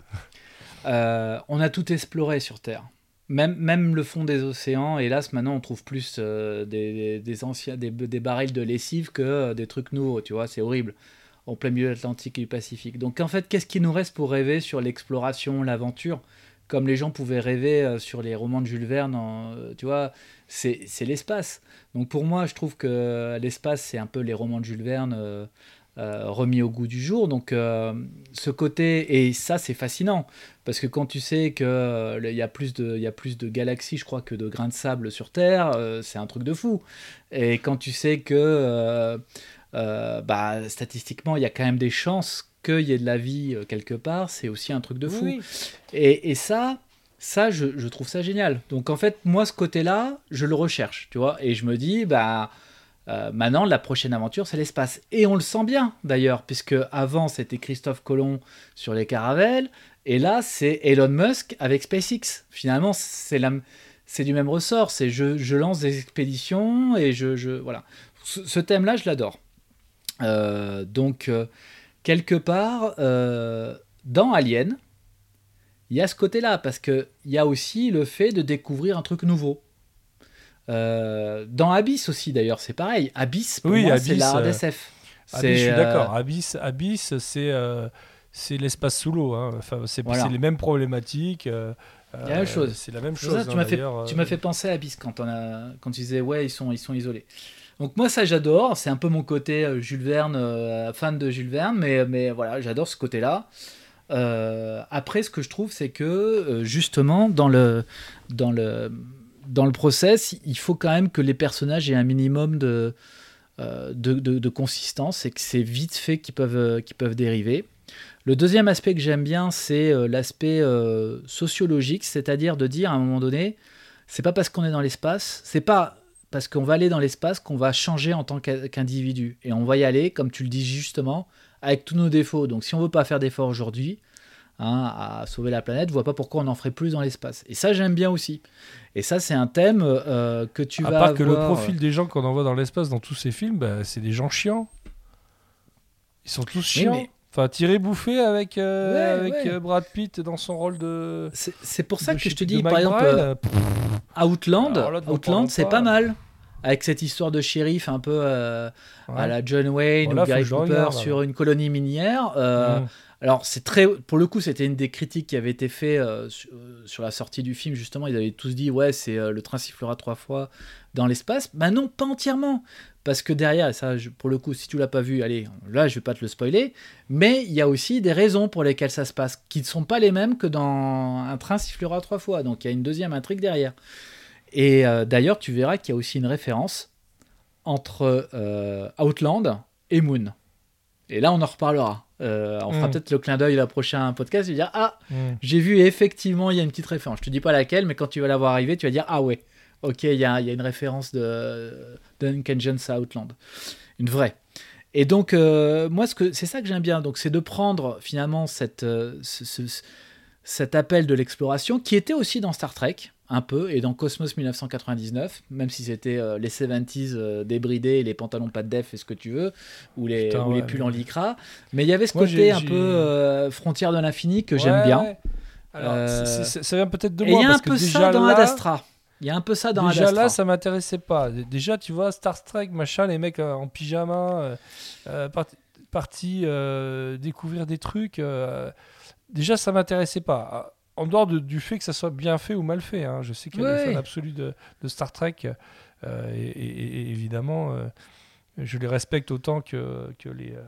Euh, on a tout exploré sur Terre. Même, même le fond des océans. Hélas, maintenant, on trouve plus euh, des, anciens, des, des barils de lessive que euh, des trucs nouveaux. Tu vois, c'est horrible. En plein milieu de l'Atlantique et du Pacifique. Donc en fait, qu'est-ce qui nous reste pour rêver sur l'exploration, l'aventure? Comme les gens pouvaient rêver euh, sur les romans de Jules Verne, en, tu vois, c'est l'espace. Donc pour moi, je trouve que l'espace, c'est un peu les romans de Jules Verne, euh, euh, remis au goût du jour. Donc euh, ce côté, et ça c'est fascinant, parce que quand tu sais qu'il il y, a plus de- y a plus de galaxies, je crois, que de grains de sable sur Terre, c'est un truc de fou. Et quand tu sais que bah, statistiquement, il y a quand même des chances qu'il y ait de la vie quelque part, c'est aussi un truc de fou. Oui, Et, et ça, ça je, trouve ça génial. Donc en fait, moi, ce côté-là, je le recherche, tu vois. Et je me dis, bah, euh, maintenant, la prochaine aventure, c'est l'espace. Et on le sent bien, d'ailleurs, puisque avant, c'était Christophe Colomb sur les caravelles. Et là, c'est Elon Musk avec SpaceX. Finalement, c'est. C'est du même ressort, c'est je, je lance des expéditions et je, je voilà. Ce, thème-là, je l'adore. Euh, donc, euh, quelque part, dans Alien, il y a ce côté-là, parce qu'il y a aussi le fait de découvrir un truc nouveau. Euh, dans Abyss aussi, d'ailleurs, c'est pareil. Abyss, pour Oui, moi, c'est la hard euh. Abyss, je suis C'est, d'accord. euh, Abyss, Abyss c'est euh, c'est l'espace sous l'eau. hein. Enfin, c'est Voilà. les mêmes problématiques. euh, la même euh, chose. C'est la même chose. ça, tu hein, m'as fait, euh, penser à Abyss quand, on a, quand tu disais ouais ils sont, ils sont isolés. Donc moi ça j'adore, c'est un peu mon côté euh, Jules Verne, euh, fan de Jules Verne, mais, mais voilà j'adore ce côté-là. Euh, après ce que je trouve c'est que euh, justement dans le, dans, le, dans le process il faut quand même que les personnages aient un minimum de, euh, de, de- consistance et que c'est vite fait qu'ils peuvent, qu'ils peuvent dériver. Le deuxième aspect que j'aime bien, c'est l'aspect sociologique, c'est-à-dire de dire à un moment donné, c'est pas parce qu'on est dans l'espace, c'est pas parce qu'on va aller dans l'espace qu'on va changer en tant qu'individu. Et on va y aller, comme tu le dis justement, avec tous nos défauts. Donc si on veut pas faire d'efforts aujourd'hui hein, à sauver la planète, je vois pas pourquoi on en ferait plus dans l'espace. Et ça, j'aime bien aussi. Et ça, c'est un thème euh, que tu à vas part que le avoir- euh, profil des gens qu'on envoie dans l'espace dans tous ces films, bah, c'est des gens chiants. Ils sont tous chiants. mais- Enfin, tiré bouffé avec, euh, Ouais, avec ouais. Brad Pitt dans son rôle de. C'est pour ça que je te dis, par exemple, euh, Outland, là, Outland, c'est pas mal. Avec cette histoire de shérif un peu euh, ouais. à la John Wayne ou Gary Cooper regarde, sur une colonie minière. euh, Mm. Alors c'est très, pour le coup, c'était une des critiques qui avait été faite euh, sur, sur la sortie du film. Justement, ils avaient tous dit ouais, c'est le train sifflera trois fois dans l'espace. Bah non, pas entièrement, parce que derrière, et ça, je- pour le coup, si tu l'as pas vu, allez, là, je vais pas te le spoiler, mais il y a aussi des raisons pour lesquelles ça se passe, qui ne sont pas les mêmes que dans un train sifflera trois fois. Donc il y a une deuxième intrigue derrière. Et euh, d'ailleurs, tu verras qu'il y a aussi une référence entre euh, Outland et Moon. Et là, on en reparlera. Euh, on fera Mm. peut-être le clin d'œil la prochain podcast. Je vais dire Ah, Mm. j'ai vu effectivement, il y a une petite référence. Je te dis pas laquelle, mais quand tu vas la voir arriver, tu vas dire Ah ouais, ok, il y a, il y a une référence de Duncan Jones à Outland. Une vraie. Et donc, euh, moi, ce c'est ça que j'aime bien. Donc, c'est de prendre finalement cette, ce- ce- cet appel de l'exploration qui était aussi dans Star Trek, un peu, et dans Cosmos 1999, même si c'était euh, les 70s euh, débridés, les pantalons pas de def et ce que tu veux, ou les, Putain, ou les ouais, pulls ouais. en lycra. Mais il y avait ce Moi, côté un peu euh, frontière de l'infini que j'aime bien. Alors, ça vient peut-être de Et moi. il y a un peu ça dans là, Ad Astra. Il y a un peu ça dans Déjà là, ça m'intéressait pas. Déjà, tu vois, Star Trek, machin, les mecs en pyjama, part- partis euh, découvrir des trucs. Déjà, ça m'intéressait pas. Ah, En dehors de- du fait que ça soit bien fait ou mal fait. hein. Je sais qu'il y a des Ouais. fans absolus de, de Star Trek. euh, et, et- et évidemment, euh, je les respecte autant que, que les. euh,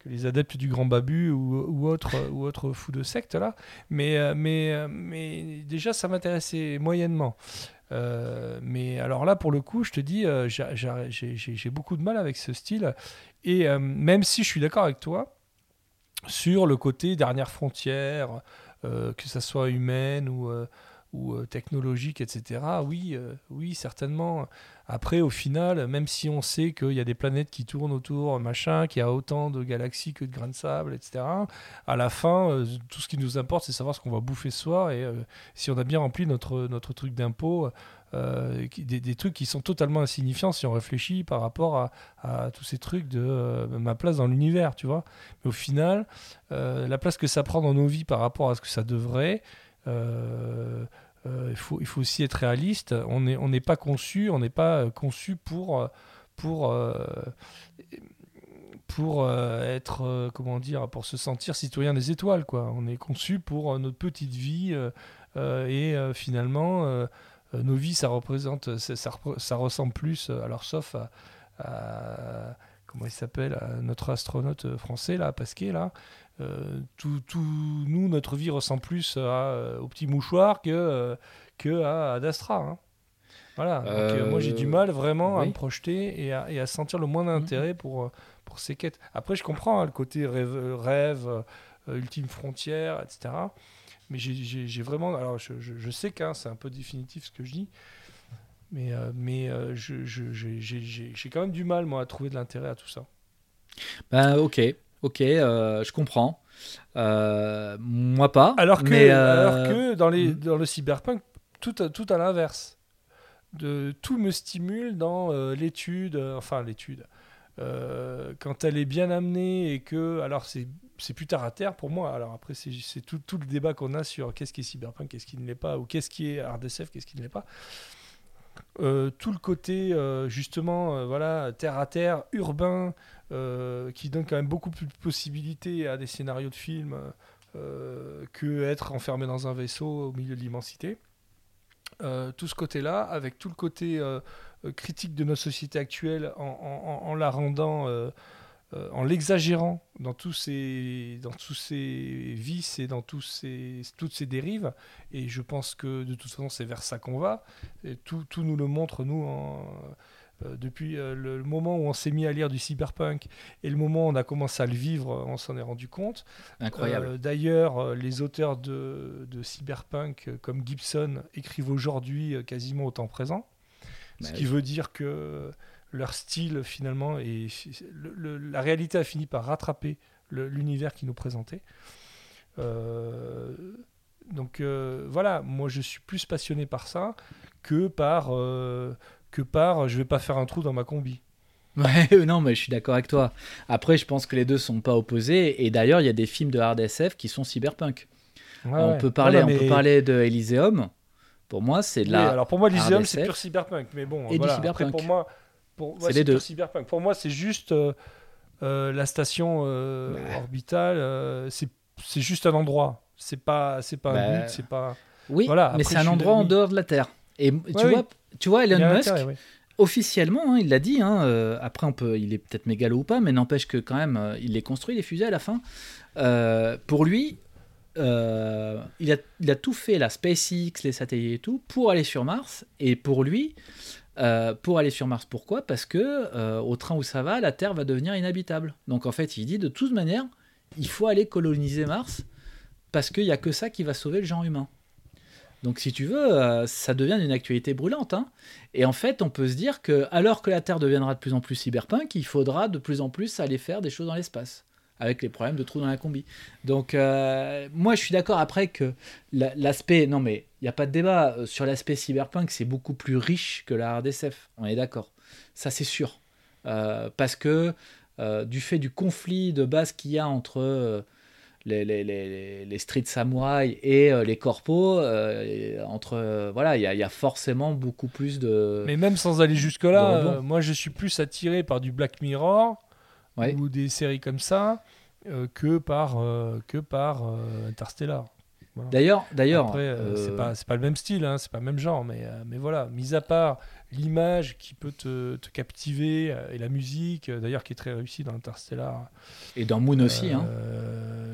que les adeptes du grand babu ou, ou autres ou autres fous de secte là mais mais mais déjà ça m'intéressait moyennement euh, mais alors là, pour le coup, je te dis, j'ai- beaucoup de mal avec ce style. Et euh, même si je suis d'accord avec toi sur le côté dernière frontière, euh, que ça soit humaine ou, euh, ou euh, technologique, etc. Oui, euh, oui, certainement. Après, au final, même si on sait qu'il y a des planètes qui tournent autour, machin, qu'il y a autant de galaxies que de grains de sable, etc. À la fin, euh, tout ce qui nous importe, c'est savoir ce qu'on va bouffer ce soir et si on a bien rempli notre, notre truc d'impôt, des, des trucs qui sont totalement insignifiants si on réfléchit par rapport à, à tous ces trucs de ma place dans l'univers, tu vois. Mais au final, la place que ça prend dans nos vies par rapport à ce que ça devrait, il, faut, il faut aussi être réaliste. On n'est on n'est pas conçu, on n'est pas euh, conçu pour, euh, pour, euh, pour euh, être, euh, comment dire, pour se sentir citoyen des étoiles, quoi. On est conçu pour euh, notre petite vie euh, euh, et euh, finalement, euh, euh, nos vies, ça représente, ça, ça, ça ressemble plus, euh, alors sauf à, à- comment il s'appelle, notre astronaute euh, français, là, Pasquet, là. Euh, tout, tout- nous, notre vie ressemble plus à, euh, au petit mouchoir que, euh, que à, Ad Astra. hein. Voilà. Donc, moi, j'ai du mal vraiment à me projeter et à, et à sentir le moins d'intérêt pour, pour ces quêtes. Après, je comprends hein, le côté rêve, rêve ultime frontière, etc. Mais j'ai- vraiment. Alors, je, je- je sais que hein, c'est un peu définitif ce que je dis. Mais, euh, mais euh, j'ai quand même du mal, moi, à trouver de l'intérêt à tout ça. Ben, ok, ok, euh, je comprends. Euh, moi pas. Alors que, mais, euh, alors que dans, les, hmm. dans le cyberpunk, tout, à- tout à l'inverse. De, tout me stimule dans l'étude, enfin l'étude. Quand elle est bien amenée et que. Alors c'est c'est plus terre à terre pour moi. Alors après, c'est tout, tout le débat qu'on a sur qu'est-ce qui est cyberpunk, qu'est-ce qui ne l'est pas, ou qu'est-ce qui est RDSF, qu'est-ce qui ne l'est pas. Euh, tout le côté euh, justement euh, voilà terre à terre urbain qui donne quand même beaucoup plus de possibilités à des scénarios de films euh, que être enfermé dans un vaisseau au milieu de l'immensité Euh, tout ce côté-là, avec tout le côté euh, euh, critique de nos sociétés actuelles, en, la rendant, euh, euh, en l'exagérant dans tous ces, dans tous ces vices et dans tous ces, toutes ces dérives. Et je pense que de toute façon, c'est vers ça qu'on va. Tout, tout nous le montre, nous, en- euh, depuis euh, le, moment où on s'est mis à lire du cyberpunk et le moment où on a commencé à le vivre, on s'en est rendu compte. Incroyable. Euh, D'ailleurs, euh, les auteurs de, de cyberpunk euh, comme Gibson écrivent aujourd'hui euh, quasiment au temps présent. Bah ce oui. qui veut dire que leur style, finalement, le- la réalité a fini par rattraper l'univers qu'ils nous présentaient. Euh, donc euh, voilà, moi je suis plus passionné par ça que par, euh, que par je vais pas faire un trou dans ma combi. Ouais, non, mais je suis d'accord avec toi. Après, je pense que les deux sont pas opposés. Et d'ailleurs, il y a des films de hard SF qui sont cyberpunk. Ouais, on ouais. peut parler, on peut parler de Elysium. Pour moi, c'est de Oui, la. alors pour moi, Lysium, hard c'est pur cyberpunk. Mais bon, Et du voilà. Après, cyberpunk. pour moi, pour, C'est les deux. cyberpunk. Pour moi, c'est juste euh, euh, la station euh, orbitale. euh, c'est juste un endroit. C'est pas, c'est pas un Bah, but. C'est pas. Oui, Voilà, mais c'est un endroit en dehors de la Terre. Et tu, vois, tu vois, Elon Musk, intérêt, oui. officiellement, hein, il l'a dit, hein, euh, après on peut, il est peut-être mégalo ou pas, mais n'empêche que quand même, euh, il les construit, les fusées à la fin. Euh, pour lui, il, a, il a tout fait, la SpaceX, les satellites et tout, pour aller sur Mars. Et pour lui, euh, pour aller sur Mars, pourquoi? Parce que euh, au train où ça va, la Terre va devenir inhabitable. Donc en fait, il dit de toute manière, il faut aller coloniser Mars parce qu'il n'y a que ça qui va sauver le genre humain. Donc si tu veux, euh, ça devient une actualité brûlante. hein. Et en fait, on peut se dire que alors que la Terre deviendra de plus en plus cyberpunk, il faudra de plus en plus aller faire des choses dans l'espace, avec les problèmes de trous dans la combi. Donc euh, moi, je suis d'accord après que la- l'aspect, non mais il n'y a pas de débat euh, sur l'aspect cyberpunk, c'est beaucoup plus riche que la RDSF. On est d'accord, ça c'est sûr, parce que du fait du conflit de base qu'il y a entre les, les, les, les street samouraïs et euh, les corpos, euh, entre euh, voilà, il y, y a forcément beaucoup plus de. Mais même sans aller rebond. euh, moi je suis plus attiré par du Black Mirror Ouais. ou des séries comme ça que par, que par Interstellar. Voilà. D'ailleurs, d'ailleurs, c'est pas c'est pas le même style, hein, c'est pas le même genre, mais mais voilà. Mis à part l'image qui peut te, te captiver et la musique, d'ailleurs qui est très réussie dans Interstellar. et dans Moon aussi, hein.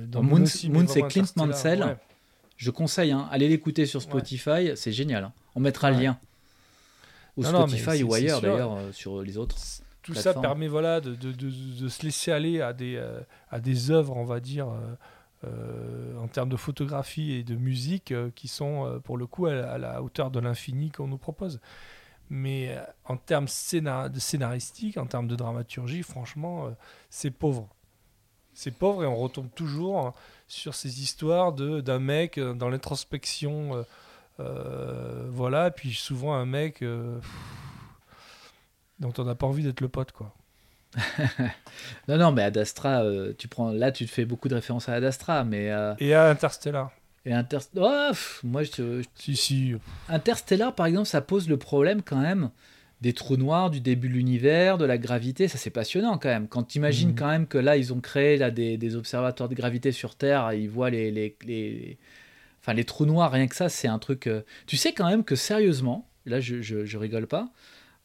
Dans Moon- c'est Clint Mansell. ouais. je conseille, hein, allez l'écouter sur Spotify, c'est génial. hein. On mettra le lien. Ou Non, Spotify ou ailleurs d'ailleurs euh, sur les autres. Tout ça permet voilà, de, de, de, de se laisser aller à des, euh, à des œuvres, on va dire, euh, en termes de photographie et de musique, euh, qui sont euh, pour le coup à, la- à la hauteur de l'infini qu'on nous propose. Mais en termes scénar de scénaristique, en termes de dramaturgie, franchement, c'est pauvre. C'est pauvre et on retombe toujours hein, sur ces histoires de- d'un mec euh, dans l'introspection. euh, euh, voilà, puis souvent un mec euh, dont on n'a pas envie d'être le pote, quoi. Non, non, mais Ad Astra, euh, tu prends, là tu te fais beaucoup de références à Ad Astra, mais. Et à Interstellar. et Inter- Oh, pff, moi, je, Si, si. Interstellar, par exemple, ça pose le problème quand même des trous noirs, du début de l'univers, de la gravité. Ça, c'est passionnant quand même. Quand tu imagines Mhm. quand même que là, ils ont créé là, des, des observatoires de gravité sur Terre, ils voient les, les, les- Enfin, les trous noirs, rien que ça, c'est un truc. euh, Tu sais quand même que sérieusement, là, je, je, je rigole pas,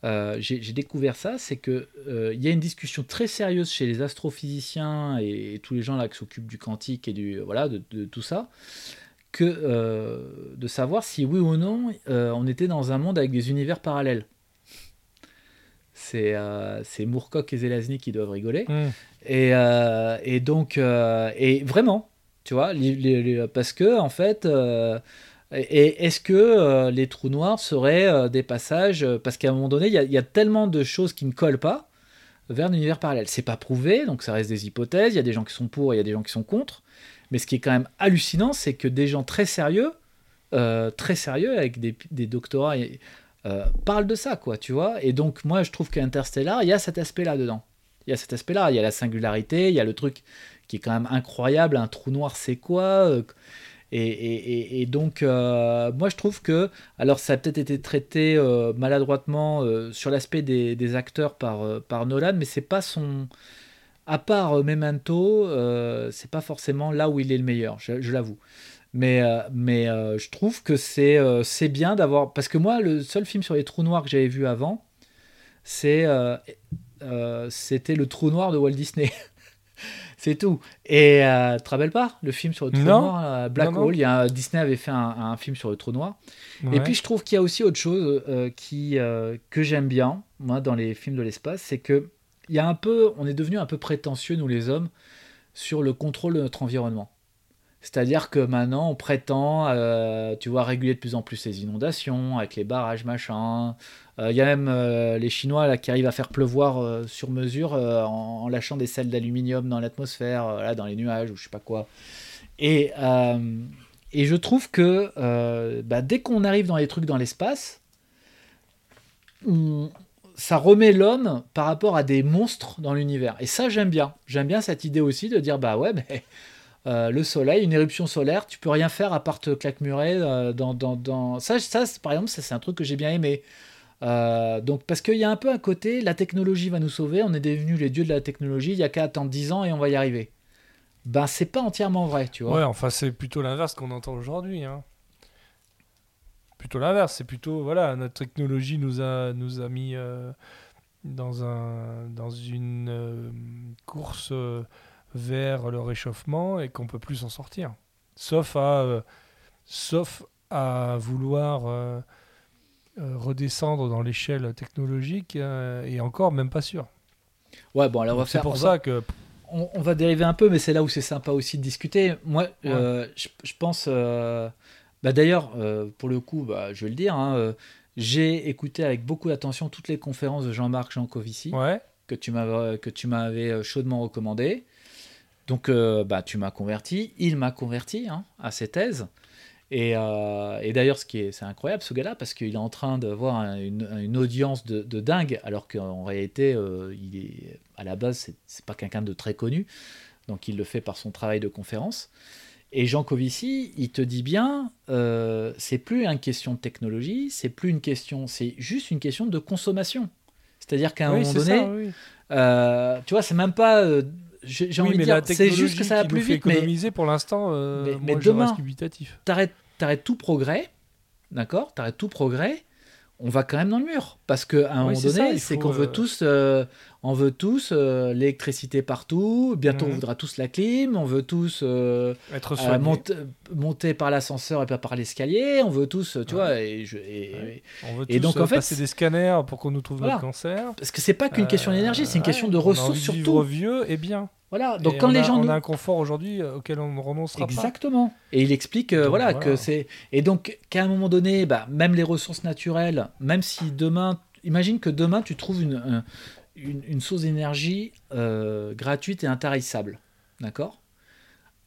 euh, j'ai découvert ça, c'est que euh, il y a une discussion très sérieuse chez les astrophysiciens et, et tous les gens là qui s'occupent du quantique et du voilà de, de tout ça, que euh, de savoir si oui ou non euh, on était dans un monde avec des univers parallèles. C'est euh, Moorcock et Zelazny qui doivent rigoler. Hmm. Et, euh, et donc, euh, et vraiment, tu vois, les- les- les- parce que en fait, euh, et est-ce que les trous noirs seraient des passages, parce qu'à un moment donné, il y, a- il y a tellement de choses qui ne collent pas vers l'univers parallèle. C'est pas prouvé, donc ça reste des hypothèses. Il y a des gens qui sont pour, il y a des gens qui sont contre. Mais ce qui est quand même hallucinant, c'est que des gens très sérieux, très sérieux, avec des, des doctorats, et, euh, parlent de ça, quoi, tu vois. Et donc, moi, je trouve qu'Interstellar, il y a cet aspect-là dedans. Il y a cet aspect-là, il y a la singularité, il y a le truc qui est quand même incroyable, un trou noir, c'est quoi euh, et, donc, euh, moi, je trouve que, alors, ça a peut-être été traité maladroitement sur l'aspect des, acteurs par, Nolan, mais c'est pas son. À part Memento, c'est pas forcément là où il est le meilleur, je l'avoue. Mais, euh, mais euh, je trouve que c'est euh, c'est bien d'avoir. Parce que moi, le seul film sur les trous noirs que j'avais vu avant, c'est c'était le trou noir de Walt Disney. c'est tout. Et tu te rappelles pas le film sur le trou Non. noir, Black Non, non. Hole il y a, Disney avait fait un, un film sur le trou noir. Et puis je trouve qu'il y a aussi autre chose qui, que j'aime bien, moi, dans les films de l'espace, c'est que il y a un peu, on est devenu un peu prétentieux, nous les hommes, sur le contrôle de notre environnement. C'est-à-dire que maintenant, on prétend, euh, tu vois, réguler de plus en plus les inondations, avec les barrages, machin. Euh, Il y a même euh, les Chinois là, qui arrivent à faire pleuvoir euh, sur mesure euh, en, lâchant des sels d'aluminium dans l'atmosphère, euh, dans les nuages, ou je sais pas quoi. Et, euh, et je trouve que euh, bah, dès qu'on arrive dans les trucs dans l'espace, ça remet l'homme par rapport à des monstres dans l'univers. Et ça, j'aime bien. J'aime bien cette idée aussi de dire, bah ouais, mais, euh, le soleil, une éruption solaire, tu peux rien faire à part te claquemurer euh, dans, dans, dans... Ça, ça par exemple, c'est un truc que j'ai bien aimé. Euh, donc, parce qu'il y a un peu un côté, la technologie va nous sauver, on est devenus les dieux de la technologie, il y a qu'à attendre 10 ans et on va y arriver. Ben, c'est pas entièrement vrai, tu vois. Ouais, enfin, c'est plutôt l'inverse qu'on entend aujourd'hui. Hein. Plutôt l'inverse, c'est plutôt, voilà, notre technologie nous a, nous a mis dans, un, dans une course vers le réchauffement et qu'on peut plus s'en sortir. Sauf à, euh, sauf à vouloir euh, euh, redescendre dans l'échelle technologique et encore même pas sûr. Ouais, bon, alors on va C'est pour on ça va- que on, on va dériver un peu, mais c'est là où c'est sympa aussi de discuter. Moi, je, je pense. bah D'ailleurs, euh, pour le coup, bah, je vais le dire, hein, euh, j'ai écouté avec beaucoup d'attention toutes les conférences de Jean-Marc Jancovici ouais, que tu m'avais que tu m'avais chaudement recommandé. Donc, euh, bah, tu m'as converti, il m'a converti hein, à ses thèses. Et, euh, et d'ailleurs, ce qui est, c'est incroyable, ce gars-là, parce qu'il est en train d'avoir un- une, une audience de, de dingue, alors qu'en réalité, euh, il est à la base, c'est, c'est pas quelqu'un de très connu, donc il le fait par son travail de conférence. Et Jean Covici, il te dit bien, euh, c'est plus une question de technologie, c'est plus une question, c'est juste une question de consommation. C'est-à-dire qu'à un oui, moment donné, ça, oui. euh, tu vois, c'est même pas. euh, j'ai Oui, envie mais de dire, c'est juste que ça va plus vite, mais économiser pour l'instant, euh, mais- moi, mais je demain- reste t'arrêtes tout progrès, d'accord T'arrêtes tout progrès, on va quand même dans le mur. Parce qu'à un Oui, moment donné, c'est qu'on veut euh, tous, euh, on veut tous euh, l'électricité partout. Bientôt, Mhm. on voudra tous la clim. On veut tous euh, Être soigné. monter, par l'ascenseur et pas par l'escalier. On veut tous, tu vois. Et je, et- Ouais. On veut et tous donc, en fait, passer des scanners pour qu'on nous trouve Voilà. notre cancer. parce que c'est pas qu'une question d'énergie, c'est une question de ressources surtout. vivre vieux et bien. Voilà. Donc Et quand on les a, gens on a un confort aujourd'hui euh, auquel on ne renoncera Exactement. Et il explique euh, Donc, voilà, voilà. que c'est et donc qu'à un moment donné, bah, même les ressources naturelles, même si demain, imagine que demain tu trouves une un- une, une source d'énergie euh, gratuite et intarissable, d'accord?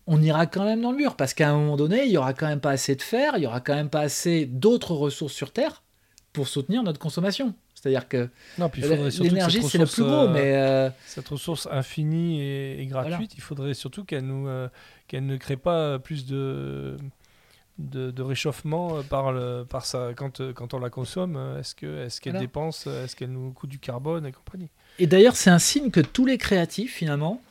On ira quand même dans le mur parce qu'à un moment donné, il y aura quand même pas assez de fer, il y aura quand même pas assez d'autres ressources sur Terre pour soutenir notre consommation. C'est-à-dire que l'énergie c'est le plus gros, euh, mais euh, cette ressource infinie et, et gratuite, Voilà. il faudrait surtout qu'elle euh, qu'elle ne crée pas plus de de, de réchauffement euh, par le par quand euh, quand on la consomme. euh, Est-ce que est-ce qu'elle Voilà. dépense, euh, est-ce qu'elle nous coûte du carbone et compagnie. Et d'ailleurs, c'est un signe que tous les créatifs, finalement,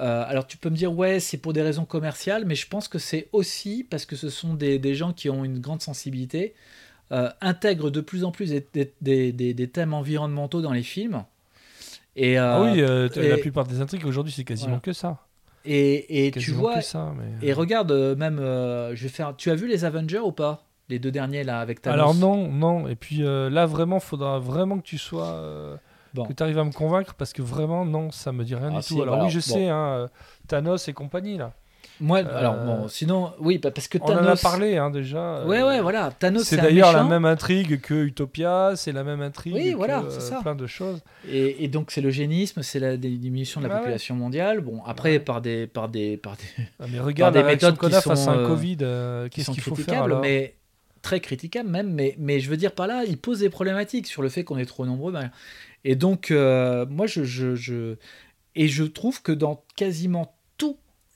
euh, alors tu peux me dire, ouais, c'est pour des raisons commerciales, mais je pense que c'est aussi parce que ce sont des, des gens qui ont une grande sensibilité. Euh, intègre de plus en plus des, des- des- des- des thèmes environnementaux dans les films. Et, euh, Ah oui, euh, t- et- la plupart des intrigues aujourd'hui, c'est quasiment Voilà. que ça. et, et tu vois, ça. Mais... et regarde euh, même, euh, je vais faire. Tu as vu les Avengers ou pas Les deux derniers là avec Thanos? Alors non, non. Et puis euh, là, vraiment, faudra vraiment que tu sois, euh, Bon. que tu arrives à me convaincre parce que vraiment, non, ça me dit rien Ah, du tout. Alors voilà, oui, je bon. sais, hein, euh, Thanos et compagnie là. Moi, Euh, alors bon, sinon, oui, bah, parce que On Thanos. en a parlé hein, déjà. Ouais, euh, ouais, voilà. Thanos, C'est d'ailleurs la même intrigue que Utopia, c'est la même intrigue Oui, que voilà, euh, c'est ça. plein de choses. Et, et donc c'est l'eugénisme, c'est la diminution de la Ouais, ouais. population mondiale. Bon, après Ouais. par des par des par des Ah, mais regarde des la réaction méthodes qu'on qui a face à sont, un euh, Covid, euh, qui qu'est-ce sont qu'il faut faire critiquables, alors mais très critiquables même. Mais mais je veux dire par là, il pose des problématiques sur le fait qu'on est trop nombreux. ben. Et donc euh, moi je, je je et je trouve que dans quasiment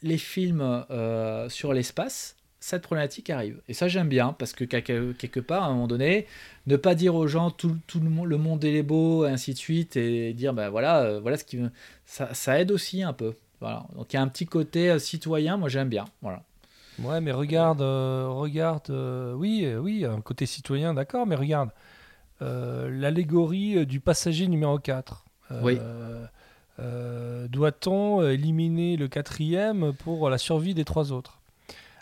les films euh, sur l'espace, cette problématique arrive. Et ça, j'aime bien, parce que quelque, part, à un moment donné, ne pas dire aux gens tout, tout le, monde, le monde est beau, et ainsi de suite, et dire, ben voilà, euh, voilà ce qui ça, ça aide aussi un peu. Voilà. Donc il y a un petit côté euh, citoyen, moi j'aime bien. Voilà. Ouais, mais regarde, euh, regarde, euh, oui, oui, un côté citoyen, d'accord, mais regarde, euh, l'allégorie du passager numéro 4. Euh, Oui. Euh, Doit-on euh, éliminer le quatrième pour la survie des trois autres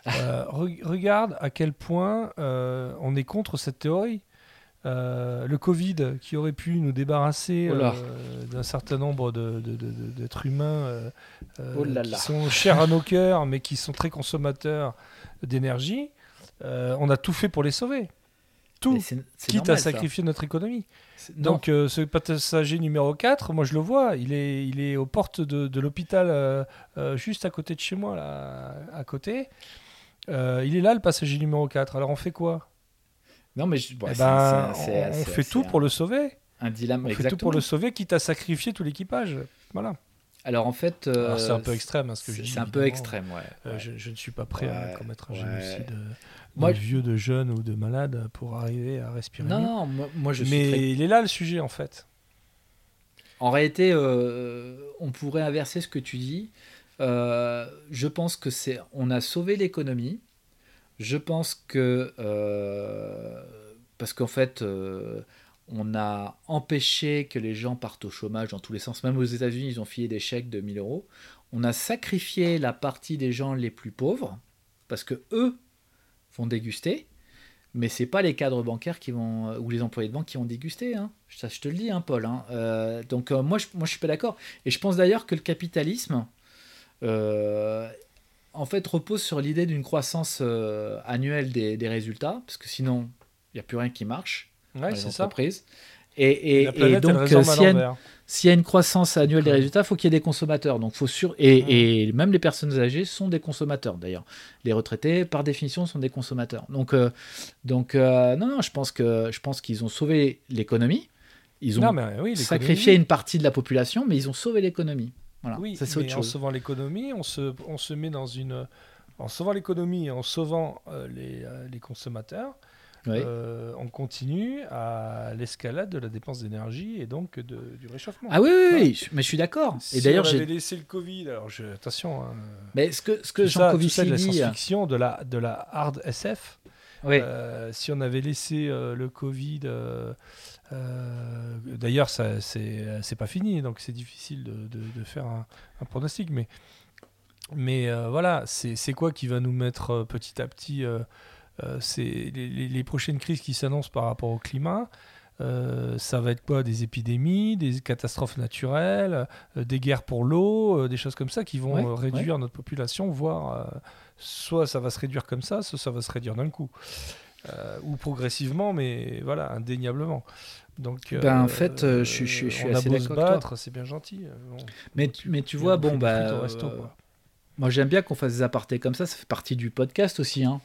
Euh, re- Regarde à quel point euh, on est contre cette théorie. Le Covid qui aurait pu nous débarrasser Oh d'un certain nombre d'êtres humains Oh là qui sont chers à nos cœurs mais qui sont très consommateurs d'énergie, on a tout fait pour les sauver. Tout, quitte normal, à ça. sacrifier notre économie. Donc euh, ce passager numéro 4, moi je le vois, il est, il est aux portes de, de l'hôpital euh, euh, juste à côté de chez moi, là, à côté. Il est là le passager numéro 4, alors on fait quoi? Non, mais je- bon, Eh ben, On fait tout un- pour le sauver. un dilemme. On fait tout pour le sauver, quitte à sacrifier tout l'équipage. Voilà. Alors en fait, c'est un peu extrême hein, ce que je dis. C'est un peu extrême, ouais. Ouais. je, je ne suis pas prêt à commettre un ouais. génocide Moi, de vieux, de jeunes ou de malades pour arriver à respirer. Non, mieux. non, moi, moi, je suis Mais très il est là le sujet en fait. En réalité, euh, on pourrait inverser ce que tu dis. Euh, je pense que c'est, on a sauvé l'économie. Je pense que euh, parce qu'en fait, on a empêché que les gens partent au chômage dans tous les sens. Même aux États-Unis, ils ont filé des chèques de 1000 euros. On a sacrifié la partie des gens les plus pauvres parce que eux vont déguster. Mais c'est pas les cadres bancaires qui vont ou les employés de banque qui vont déguster. Hein. Ça, je te le dis, hein, Paul. hein. Euh, donc euh, moi, je, moi, je suis pas d'accord. Et je pense d'ailleurs que le capitalisme, euh, en fait, repose sur l'idée d'une croissance euh, annuelle des, des résultats, parce que sinon, il n'y a plus rien qui marche dans Ouais, les c'est ça. entreprises. Et, et- La planète, donc, euh, à s'il y a une- croissance annuelle des résultats, il faut qu'il y ait des consommateurs. Donc, faut sur... et, et même les personnes âgées sont des consommateurs d'ailleurs. Les retraités, par définition, sont des consommateurs. Donc, euh, donc euh, non, non, je pense qu'ils ont sauvé l'économie. Ils ont Non, mais oui, l'économie. sacrifié une partie de la population, mais ils ont sauvé l'économie. Voilà, Oui, ça mais autre en chose. sauvant l'économie, on se, on se met dans une. En sauvant l'économie et en sauvant euh, les, les consommateurs, Oui. euh, on continue à l'escalade de la dépense d'énergie et donc de- du réchauffement. Ah oui, mais je suis d'accord. Si Et d'ailleurs, on avait j'ai. laissé le Covid, alors je, attention, hein, Mais ce que ce que Jean Covici ça de la dit, science-fiction, de la, de la hard SF. oui, Euh, si on avait laissé euh, le Covid, euh, d'ailleurs, c'est pas fini, donc c'est difficile de, de- de faire un, un pronostic, mais mais voilà, c'est quoi qui va nous mettre petit à petit les, les- les prochaines crises qui s'annoncent par rapport au climat. euh, ça va être quoi? Des épidémies, des catastrophes naturelles, euh, des guerres pour l'eau, euh, des choses comme ça qui vont Ouais, euh, réduire notre population, voire euh, soit ça va se réduire comme ça, soit ça va se réduire d'un coup. Euh, ou progressivement, mais voilà, indéniablement. Donc, Ben, en fait, euh, je suis- je suis- je suis on a assez se d'accord battre, c'est bien gentil. euh, bon. mais tu, mais tu vois, bon bah, resto, euh, moi j'aime bien qu'on fasse des apartés comme ça. Ça fait partie du podcast aussi, hein.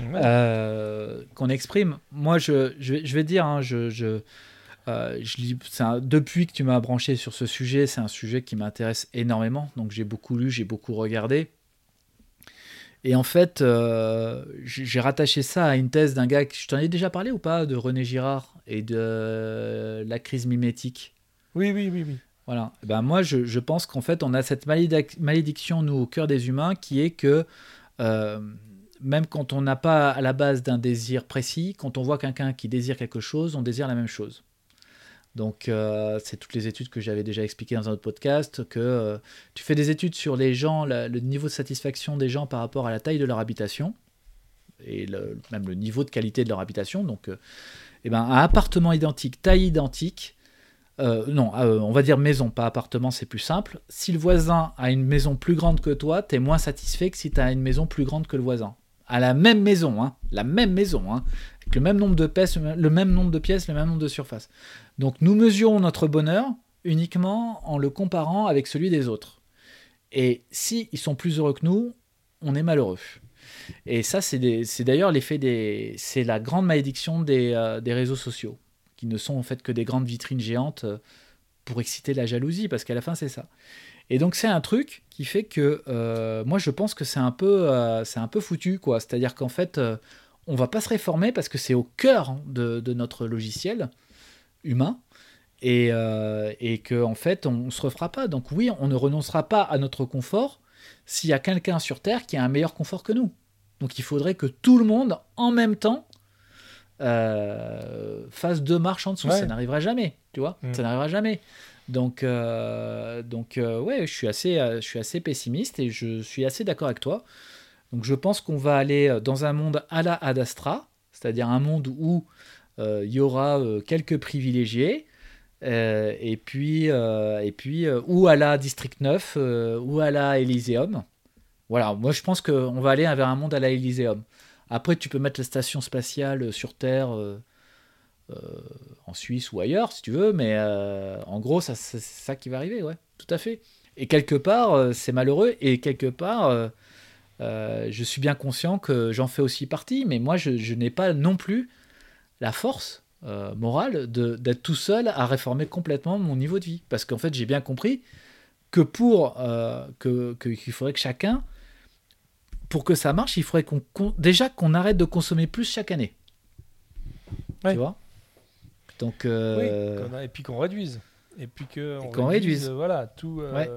Euh, qu'on exprime. Moi, je, je, vais, je vais dire, hein, je, je, euh, je lis, un- depuis que tu m'as branché sur ce sujet, c'est un sujet qui m'intéresse énormément. Donc, j'ai beaucoup lu, j'ai beaucoup regardé. Et en fait, euh, j'ai rattaché ça à une thèse d'un gars, que- je t'en ai déjà parlé ou pas, de René Girard et de la crise mimétique. Oui, oui, oui, oui. Voilà. Eh Ben moi, je, je pense qu'en fait, on a cette malédic- malédiction, nous, au cœur des humains, qui est que euh, même quand on n'a pas à la base d'un désir précis, quand on voit quelqu'un qui désire quelque chose, on désire la même chose. Donc, euh, c'est toutes les études que j'avais déjà expliquées dans un autre podcast, que euh, tu fais des études sur les gens, le niveau de satisfaction des gens par rapport à la taille de leur habitation, et même le niveau de qualité de leur habitation. Donc, euh, eh ben, un appartement identique, taille identique, non, on va dire maison, pas appartement, c'est plus simple. Si le voisin a une maison plus grande que toi, tu es moins satisfait que si tu as une maison plus grande que le voisin. À la même maison, hein, la même maison, hein, avec le même nombre de pièces, le même nombre de pièces, le même nombre de surfaces. Donc nous mesurons notre bonheur uniquement en le comparant avec celui des autres. Et si ils sont plus heureux que nous, on est malheureux. Et ça, c'est d'ailleurs l'effet des. C'est la grande malédiction des, euh, des réseaux sociaux, qui ne sont en fait que des grandes vitrines géantes euh, pour exciter la jalousie, parce qu'à la fin, c'est ça. Et donc, c'est un truc qui fait que euh, moi, je pense que c'est un, peu, euh, c'est un peu foutu, quoi. C'est-à-dire qu'en fait, euh, on va pas se réformer parce que c'est au cœur hein, de, de notre logiciel humain. Et, euh, et que en fait, on ne se refera pas. Donc, oui, on ne renoncera pas à notre confort s'il y a quelqu'un sur Terre qui a un meilleur confort que nous. Donc il faudrait que tout le monde, en même temps, fasse deux marches en dessous. Ouais. Ça n'arrivera jamais, tu vois. Mm. Ça n'arrivera jamais. Donc, euh, donc euh, ouais, je suis, assez, euh, je suis assez pessimiste et je suis assez d'accord avec toi. Donc je pense qu'on va aller dans un monde à la Ad Astra, c'est-à-dire un monde où il y aura quelques privilégiés, et puis, et puis ou à la District 9, euh, ou à la Elysium. Voilà, moi je pense qu'on va aller vers un monde à la Elysium. Après, tu peux mettre la station spatiale sur Terre en Suisse ou ailleurs, si tu veux, mais euh, en gros, ça, c'est ça qui va arriver, ouais, tout à fait. Et quelque part, euh, c'est malheureux, et quelque part, euh, euh, je suis bien conscient que j'en fais aussi partie, mais moi, je, je n'ai pas non plus la force euh, morale de- d'être tout seul à réformer complètement mon niveau de vie. Parce qu'en fait, j'ai bien compris que pour euh, que que- qu'il faudrait que chacun, pour que ça marche, il faudrait qu'on qu'on- déjà qu'on arrête de consommer plus chaque année. Ouais. Tu vois? Donc euh, Oui, a- et puis qu'on réduise. Et puis qu'on réduise. euh, voilà, tout, euh, Ouais.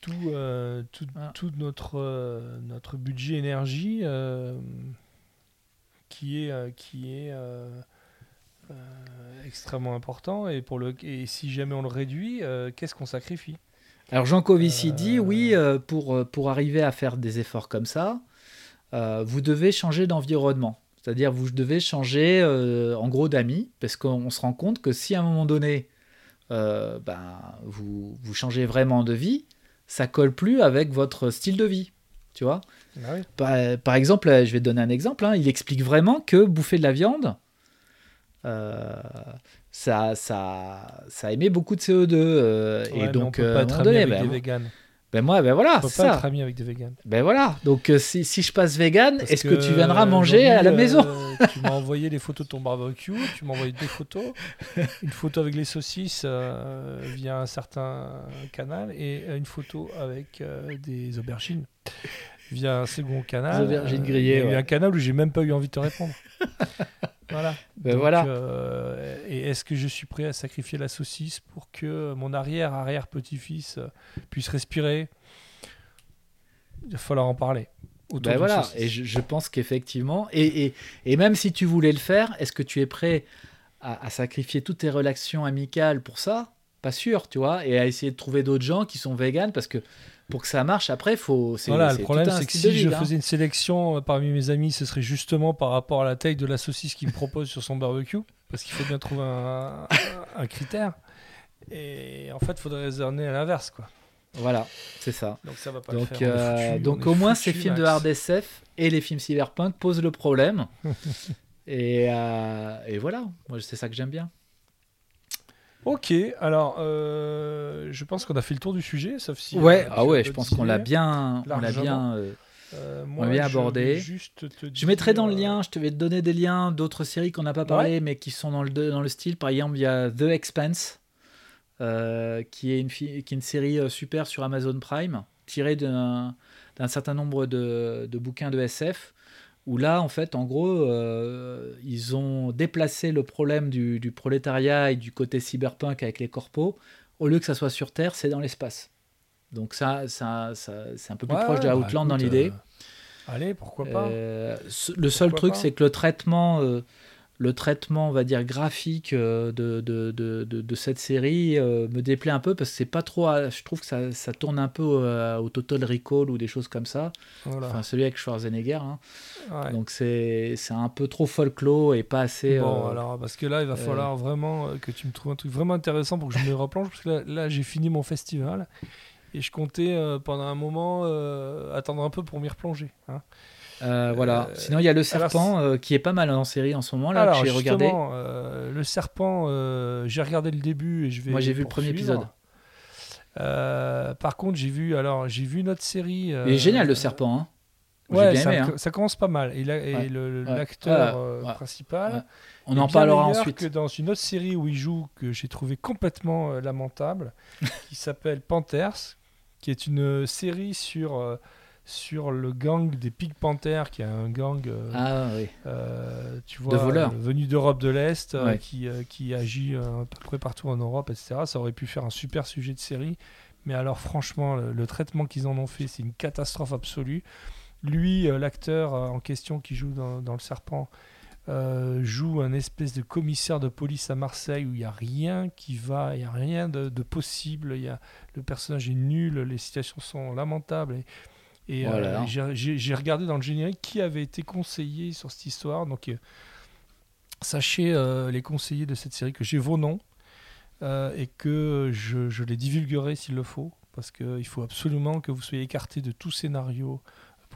tout, euh, tout, Ah. tout notre, euh, notre budget énergie euh, qui est, euh, qui est euh, euh, extrêmement important. Et, pour le, et si jamais on le réduit, euh, qu'est-ce qu'on sacrifie? Alors Jean Covici dit Euh, oui, euh, pour, euh, pour arriver à faire des efforts comme ça, euh, vous devez changer d'environnement. C'est-à-dire vous devez changer euh, en gros d'amis, parce qu'on se rend compte que si à un moment donné, euh, ben, vous, vous changez vraiment de vie, ça colle plus avec votre style de vie. Tu vois Ah oui. par, par exemple, euh, je vais te donner un exemple. hein, il explique vraiment que bouffer de la viande, euh, ça, ça, ça émet beaucoup de CO2. euh, Ouais, et on donc, peut pas un être donné, avec ben, des moi- véganes. Ben moi, ben voilà, On peut pas ça. être ami avec des véganes. Ben voilà. Donc, euh, si, si je passe vegan, est-ce que, tu viendras euh, manger à la aujourd'hui, maison euh, Tu m'as envoyé les photos de ton barbecue, tu m'as envoyé deux photos. Une photo avec les saucisses euh, via un certain canal et euh, une photo avec euh, des aubergines via un second canal. Des aubergines Euh, grillées, Il y a eu ouais. un canal où j'ai même pas eu envie de te répondre. voilà. Ben Donc, voilà. euh, et est-ce que je suis prêt à sacrifier la saucisse pour que mon arrière-arrière-petit-fils euh, puisse respirer? Il va falloir en parler. Ben d'une voilà. saucisse. Et je, je pense qu'effectivement, et, et, et même si tu voulais le faire, est-ce que tu es prêt à, à sacrifier toutes tes relations amicales pour ça? Pas sûr, tu vois, et à essayer de trouver d'autres gens qui sont véganes parce que pour que ça marche, après, faut. Voilà, le problème, c'est que si je hein. faisais une sélection euh, parmi mes amis, ce serait justement par rapport à la taille de la saucisse qu'il me propose sur son barbecue, parce qu'il faut bien trouver un, critère. Et en fait, il faudrait raisonner à l'inverse, quoi. Voilà, c'est ça. Donc ça va pas le Donc, faire. euh, foutu, donc on au moins, foutu, ces films de hard SF et les films cyberpunk posent le problème. et, euh, et voilà, moi c'est ça que j'aime bien. Ok, alors euh, je pense qu'on a fait le tour du sujet, sauf si. ouais, euh, ah ouais, je pense qu'on l'a bien, on l'a bien. euh, Euh, on bien abordé. vais juste te Je mettrai dans le lien, je te vais te donner des liens d'autres séries qu'on n'a pas parlé, mais qui sont dans le, dans le style. Par exemple, il y a The Expanse, qui, est une, qui est une série super sur Amazon Prime, tirée d'un d'un certain nombre de, de bouquins de SF, où là, en fait, en gros, euh, ils ont déplacé le problème du, du prolétariat et du côté cyberpunk avec les corpos. Au lieu que ça soit sur Terre, c'est dans l'espace. Donc ça, ça, ça c'est un peu plus Ouais, proche de bah, Outland dans l'idée. euh, Allez, pourquoi pas Euh, le seul truc, c'est que le traitement, le traitement, on va dire graphique euh, de, de, de, de, cette série euh, me déplaît un peu parce que c'est pas trop. à- Je trouve que ça, ça tourne un peu euh, au Total Recall ou des choses comme ça. Voilà. Enfin, celui avec Schwarzenegger. hein. Ouais. Donc c'est un peu trop folklore et pas assez. Bon, euh, alors, parce que là, il va falloir vraiment que tu me trouves un truc vraiment intéressant pour que je me replonge. Parce que là, là, j'ai fini mon festival et je comptais pendant un moment attendre un peu pour m'y replonger. hein. Euh, voilà. Euh, Sinon, il y a le serpent euh, qui est pas mal en série en ce moment là Alors, que j'ai regardé. le serpent, j'ai regardé le début et je vais. Moi, j'ai vu le premier épisode. Par contre, j'ai vu alors j'ai vu une autre série. Il est génial le serpent. Hein. Ouais, bien ça, aimé. hein. ça commence pas mal. Et, l'acteur Ouais. Ouais. principal. On en parlera ensuite. que dans une autre série où il joue que j'ai trouvé complètement lamentable, qui s'appelle Panthers, qui est une série sur sur le gang des Pig Panthers, qui est un gang. euh, Ah oui. euh, tu vois, voleurs. euh, venu d'Europe de l'Est, euh, Ouais. qui, qui agit à peu près partout en Europe, etc. Ça aurait pu faire un super sujet de série. Mais alors, franchement, le, le traitement qu'ils en ont fait, c'est une catastrophe absolue. Lui, l'acteur en question qui joue dans, dans Le Serpent, joue un espèce de commissaire de police à Marseille où il n'y a rien qui va, il n'y a rien de, de possible. Y a, le personnage est nul, les situations sont lamentables. Et, et, euh, Voilà. j'ai- regardé dans le générique qui avait été conseillé sur cette histoire. Donc, euh, sachez, euh, les conseillers de cette série, que j'ai vos noms et que je, je les divulguerai s'il le faut. Parce qu'il faut absolument que vous soyez écartés de tout scénario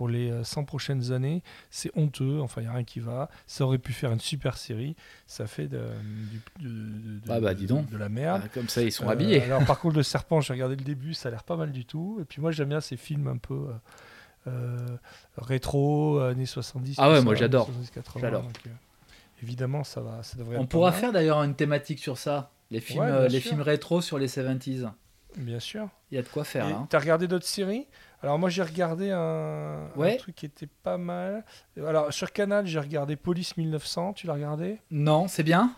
pour les euh, 100 prochaines années. C'est honteux, enfin, il n'y a rien qui va. Ça aurait pu faire une super série. Ça fait de, du- de, de- Ah bah, dis donc. de la merde. Ah, comme ça, ils sont Euh, habillés. Alors par contre le serpent, j'ai regardé le début, ça a l'air pas mal du tout. Et puis moi j'aime bien ces films un peu euh, euh, rétro, années 70. Ah ouais, ça, moi, j'adore. 70, 80, J'adore. euh, évidemment ça va, ça devrait. On être pourra pas mal. faire d'ailleurs une thématique sur ça. Les films, Ouais, euh, les sûr. films rétro sur les 70s. Bien sûr. Il y a de quoi faire hein. T'as regardé d'autres séries? Alors moi j'ai regardé un, truc qui était pas mal. Alors sur Canal j'ai regardé Police 1900. Tu l'as regardé? Non, c'est bien.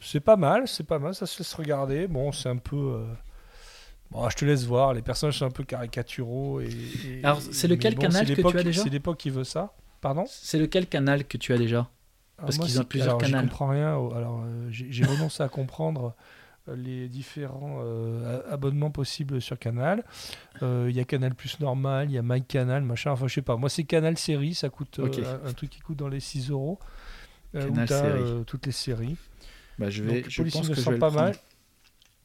C'est pas mal, c'est pas mal, ça se laisse regarder. Bon, c'est un peu. euh, Bon, je te laisse voir, les personnages sont un peu caricaturaux. Et, et- Alors, c'est lequel bon, canal que tu as déjà? C'est l'époque qui veut ça. Pardon? C'est lequel canal que tu as déjà? Parce qu'ils ont plusieurs j'y canals. comprends rien. Alors, euh, j'ai renoncé à comprendre les différents euh, abonnements possibles sur Canal. Euh, Il y a Canal Plus normal, il y a My Canal, machin. Enfin, je sais pas. Moi, c'est Canal Série, ça coûte euh, Ok. un, un truc qui coûte dans les 6 euros. Euh, Canal Série. euh, toutes les séries. Bah, je vais. Donc, je pense que je 1900, vais le pas prendre. mal.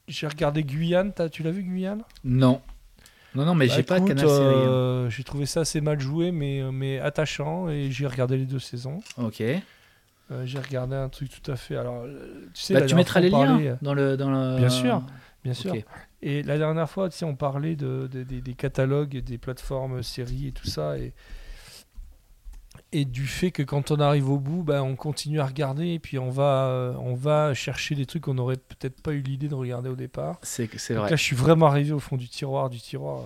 J'ai regardé Guyane. T'as- tu l'as vu Guyane? Non. Non, non, mais Bah, j'ai pas canal série. hein. euh, J'ai trouvé ça assez mal joué, mais, euh, mais attachant. Et j'ai regardé les deux saisons. Ok. Euh, j'ai regardé un truc tout à fait. Alors, euh, tu sais, Bah, tu mettras les liens euh, dans le dans le. Bien sûr. Bien sûr. Et la dernière fois, tu sais, on parlait de, de- des- des catalogues, et des plateformes séries et tout ça. Et, et du fait que quand on arrive au bout, bah, on continue à regarder et puis on va, on va chercher des trucs qu'on n'aurait peut-être pas eu l'idée de regarder au départ. C'est Donc vrai. là, je suis vraiment arrivé au fond du tiroir, du tiroir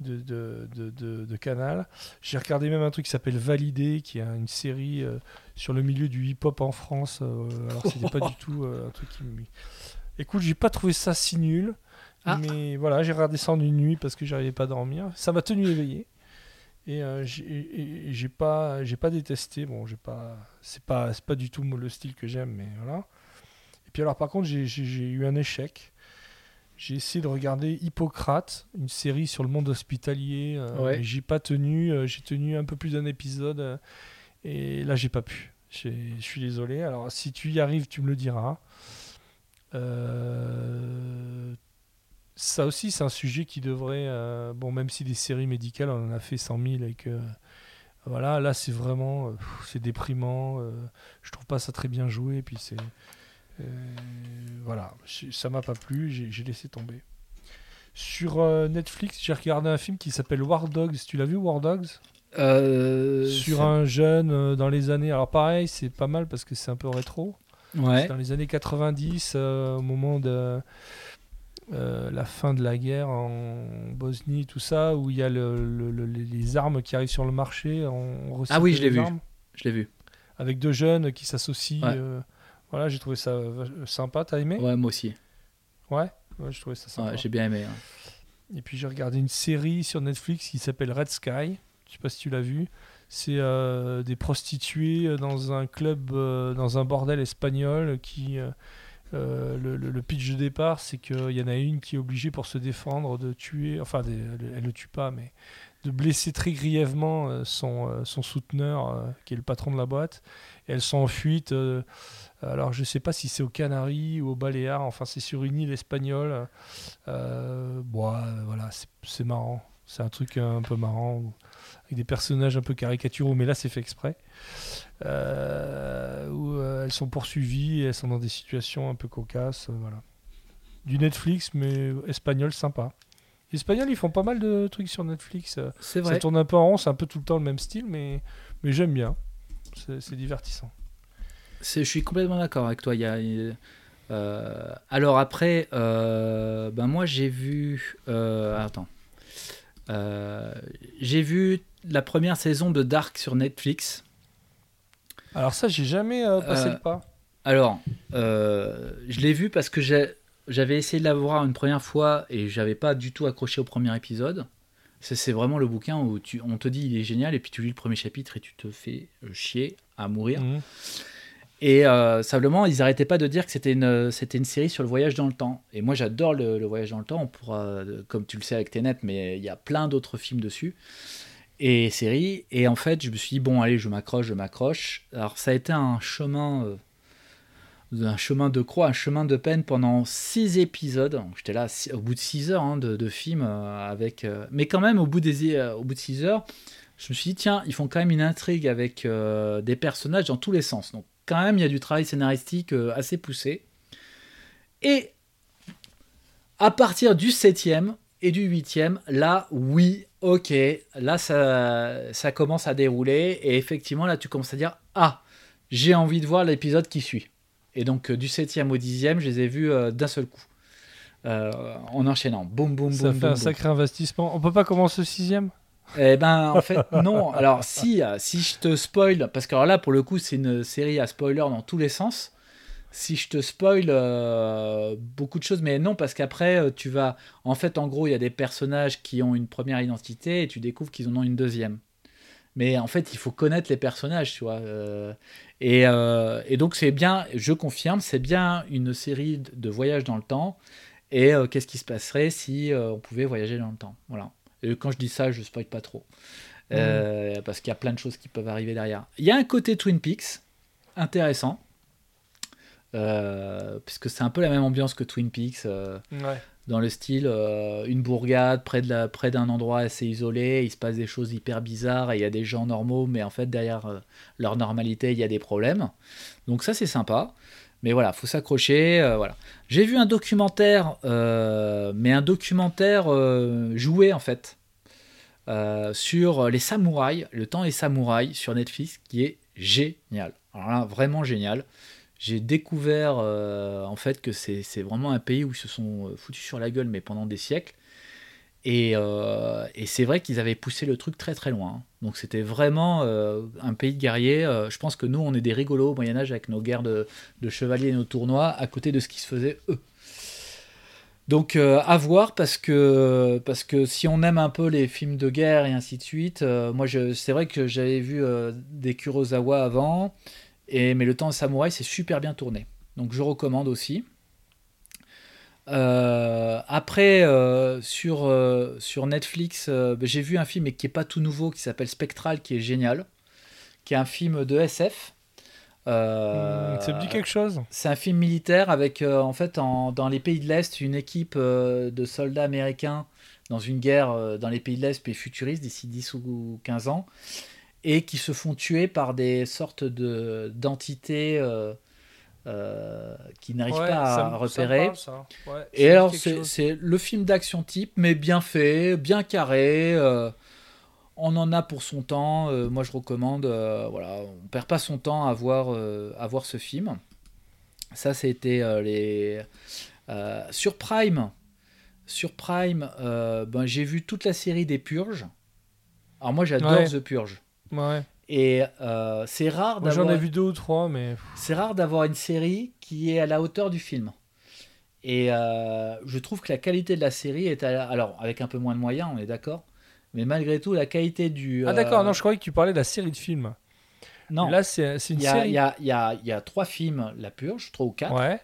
de, de, de, de- Canal. J'ai regardé même un truc qui s'appelle Validé, qui est une série euh, sur le milieu du hip-hop en France. euh, alors, c'était pas du tout euh, un truc qui me. Écoute, j'ai pas trouvé ça si nul. Ah. Mais voilà, j'ai regardé ça en une nuit parce que j'arrivais pas à dormir. Ça m'a tenu éveillé. Et euh, j'ai- pas, j'ai pas détesté. Bon, j'ai pas, c'est pas, c'est pas du tout le style que j'aime, mais voilà. Et puis alors, par contre, j'ai eu un échec. J'ai essayé de regarder Hippocrate, une série sur le monde hospitalier. euh, Ouais. J'ai pas tenu. euh, j'ai tenu un peu plus d'un épisode. euh, et là, j'ai pas pu. Je suis désolé. Alors, si tu y arrives, tu me le diras. Ça aussi, c'est un sujet qui devrait. bon, même si des séries médicales, on en a fait 100 000 et que. Voilà, là, c'est vraiment. c'est déprimant. je trouve pas ça très bien joué. Puis c'est. Euh, voilà, ça m'a pas plu. J'ai laissé tomber. Sur euh, Netflix, j'ai regardé un film qui s'appelle War Dogs. Tu l'as vu, War Dogs? Euh, Sur un jeune dans les années. Alors, pareil, c'est pas mal parce que c'est un peu rétro. Ouais. C'est dans les années 90, euh, au moment de euh, la fin de la guerre en Bosnie, tout ça, où il y a le- le- le- les- armes qui arrivent sur le marché. On Ah oui, je l'ai vu. Je l'ai vu. Avec deux jeunes qui s'associent. Ouais. Euh, voilà, j'ai trouvé ça euh, sympa. T'as aimé? Ouais, moi aussi. Ouais, ouais, j'ai trouvé ça sympa. Ouais, j'ai bien aimé. hein. Et puis j'ai regardé une série sur Netflix qui s'appelle Red Sky. Je sais pas si tu l'as vu. C'est euh, des prostituées dans un club, euh, dans un bordel espagnol qui. euh, euh, le, le- le pitch de départ, c'est qu'il y en a une qui est obligée pour se défendre de tuer, enfin, des- elle, elle le tue pas, mais de blesser très grièvement euh, son, euh, son souteneur, euh, qui est le patron de la boîte. Et elles sont en fuite. Alors, je sais pas si c'est aux Canaries ou aux Baléares, enfin, c'est sur une île espagnole. Euh, bon, euh, voilà, c'est- marrant. C'est un truc un peu marrant, avec des personnages un peu caricaturaux, mais là, c'est fait exprès. Euh, où elles sont poursuivies et elles sont dans des situations un peu cocasses. voilà. Du Netflix, mais espagnol sympa. Les Espagnols, ils font pas mal de trucs sur Netflix. C'est Ça vrai. tourne un peu en rond, c'est un peu tout le temps le même style, mais, mais j'aime bien. C'est divertissant. Je suis complètement d'accord avec toi. Il y a, euh, alors après, euh, ben moi j'ai vu. euh, attends. Euh, j'ai vu la première saison de Dark sur Netflix. Alors ça, j'ai jamais passé le pas. Alors, je l'ai vu parce que j'avais essayé de la voir une première fois et j'avais pas du tout accroché au premier épisode. C'est vraiment le bouquin où tu, on te dit il est génial et puis tu lis le premier chapitre et tu te fais chier à mourir. Mhm. Et euh, simplement, ils n'arrêtaient pas de dire que c'était une, c'était une série sur le voyage dans le temps. Et moi, j'adore le, voyage dans le temps. Euh, comme tu le sais avec Tenet, mais il y a plein d'autres films dessus et séries. Et en fait, je me suis dit, bon, allez, je m'accroche, je m'accroche. Alors, ça a été un chemin, euh, un chemin de croix, un chemin de peine pendant six épisodes. J'étais là au bout de six heures hein, de, de film. euh, avec, euh, mais quand même, au bout, des, euh, au bout de six heures, je me suis dit, tiens, ils font quand même une intrigue avec euh, des personnages dans tous les sens. Donc, quand même, il y a du travail scénaristique euh, assez poussé. Et à partir du septième et du huitième, là, oui, ok, là, ça, ça commence à dérouler. Et effectivement, là, tu commences à dire, ah, j'ai envie de voir l'épisode qui suit. Et donc, euh, du septième au dixième, je les ai vus euh, d'un seul coup. Euh, en enchaînant. Boum, boum, Ça boum, fait boum, un boum. sacré investissement. On peut pas commencer au sixième? Eh ben, en fait, non. Alors, si, euh, si je te spoil, parce que alors là, pour le coup, c'est une série à spoiler dans tous les sens. Si je te spoil euh, beaucoup de choses, mais non, parce qu'après, euh, tu vas. En fait, en gros, il y a des personnages qui ont une première identité et tu découvres qu'ils en ont une deuxième. Mais en fait, il faut connaître les personnages, tu vois. et, et donc, c'est bien, je confirme, c'est bien une série de voyages dans le temps. Et qu'est-ce qui se passerait si on pouvait voyager dans le temps Voilà. Et quand je dis ça, je spoil pas trop. Euh, Parce qu'il y a plein de choses qui peuvent arriver derrière. Il y a un côté Twin Peaks intéressant. euh, puisque c'est un peu la même ambiance que Twin Peaks, euh, Ouais. dans le style euh, une bourgade près de la- près d'un endroit assez isolé, il se passe des choses hyper bizarres et il y a des gens normaux, mais en fait derrière euh, leur normalité il y a des problèmes. Donc ça c'est sympa, mais voilà, faut s'accrocher. euh, voilà. J'ai vu un documentaire, euh, mais un documentaire euh, joué en fait sur les samouraïs, le temps des samouraïs sur Netflix, qui est génial. Alors là, vraiment génial. J'ai découvert en fait que c'est vraiment un pays où ils se sont foutus sur la gueule, mais pendant des siècles. Et, euh, et c'est vrai qu'ils avaient poussé le truc très très loin. Donc c'était vraiment euh, un pays de guerriers. Euh, je pense que nous, on est des rigolos au Moyen-Âge avec nos guerres de, chevaliers et nos tournois à côté de ce qui se faisait eux. Donc à voir parce que, parce que si on aime un peu les films de guerre et ainsi de suite, moi c'est vrai que j'avais vu des Kurosawa avant, et, mais le temps de samouraï c'est super bien tourné. Donc je recommande aussi. Euh, après, euh, sur, euh, sur Netflix, bah, j'ai vu un film qui est pas tout nouveau, qui s'appelle Spectral, qui est génial, qui est un film de SF. Hmm, ça me dit quelque chose c'est un film militaire avec, en fait, en- dans les pays de l'Est, une équipe de soldats américains dans une guerre dans les pays de l'Est, puis futuriste, d'ici 10 ou 15 ans, et qui se font tuer par des sortes de, d'entités euh, qui n'arrivent Ouais, pas ça à ça repérer. parle, ça. Ouais, ça Et alors, c'est, le film d'action type, mais bien fait, bien carré. euh, on en a pour son temps. euh, moi, je recommande. voilà, on perd pas son temps à voir, à voir ce film. Ça, c'était les. sur Prime. Sur Prime, ben, j'ai vu toute la série des Purges. Alors, moi, j'adore Ouais. The Purge. Ouais. Et euh, c'est rare d'avoir. J'en ai vu deux ou trois, mais. C'est rare d'avoir une série qui est à la hauteur du film. Et euh, je trouve que la qualité de la série est à la- alors avec un peu moins de moyens, on est d'accord, mais malgré tout, la qualité du. Ah d'accord, euh, non, je croyais que tu parlais de la série de films. Non, Là, c'est une y a, série. il y, a, il y, a, y a trois films, La Purge, trois ou quatre, Ouais.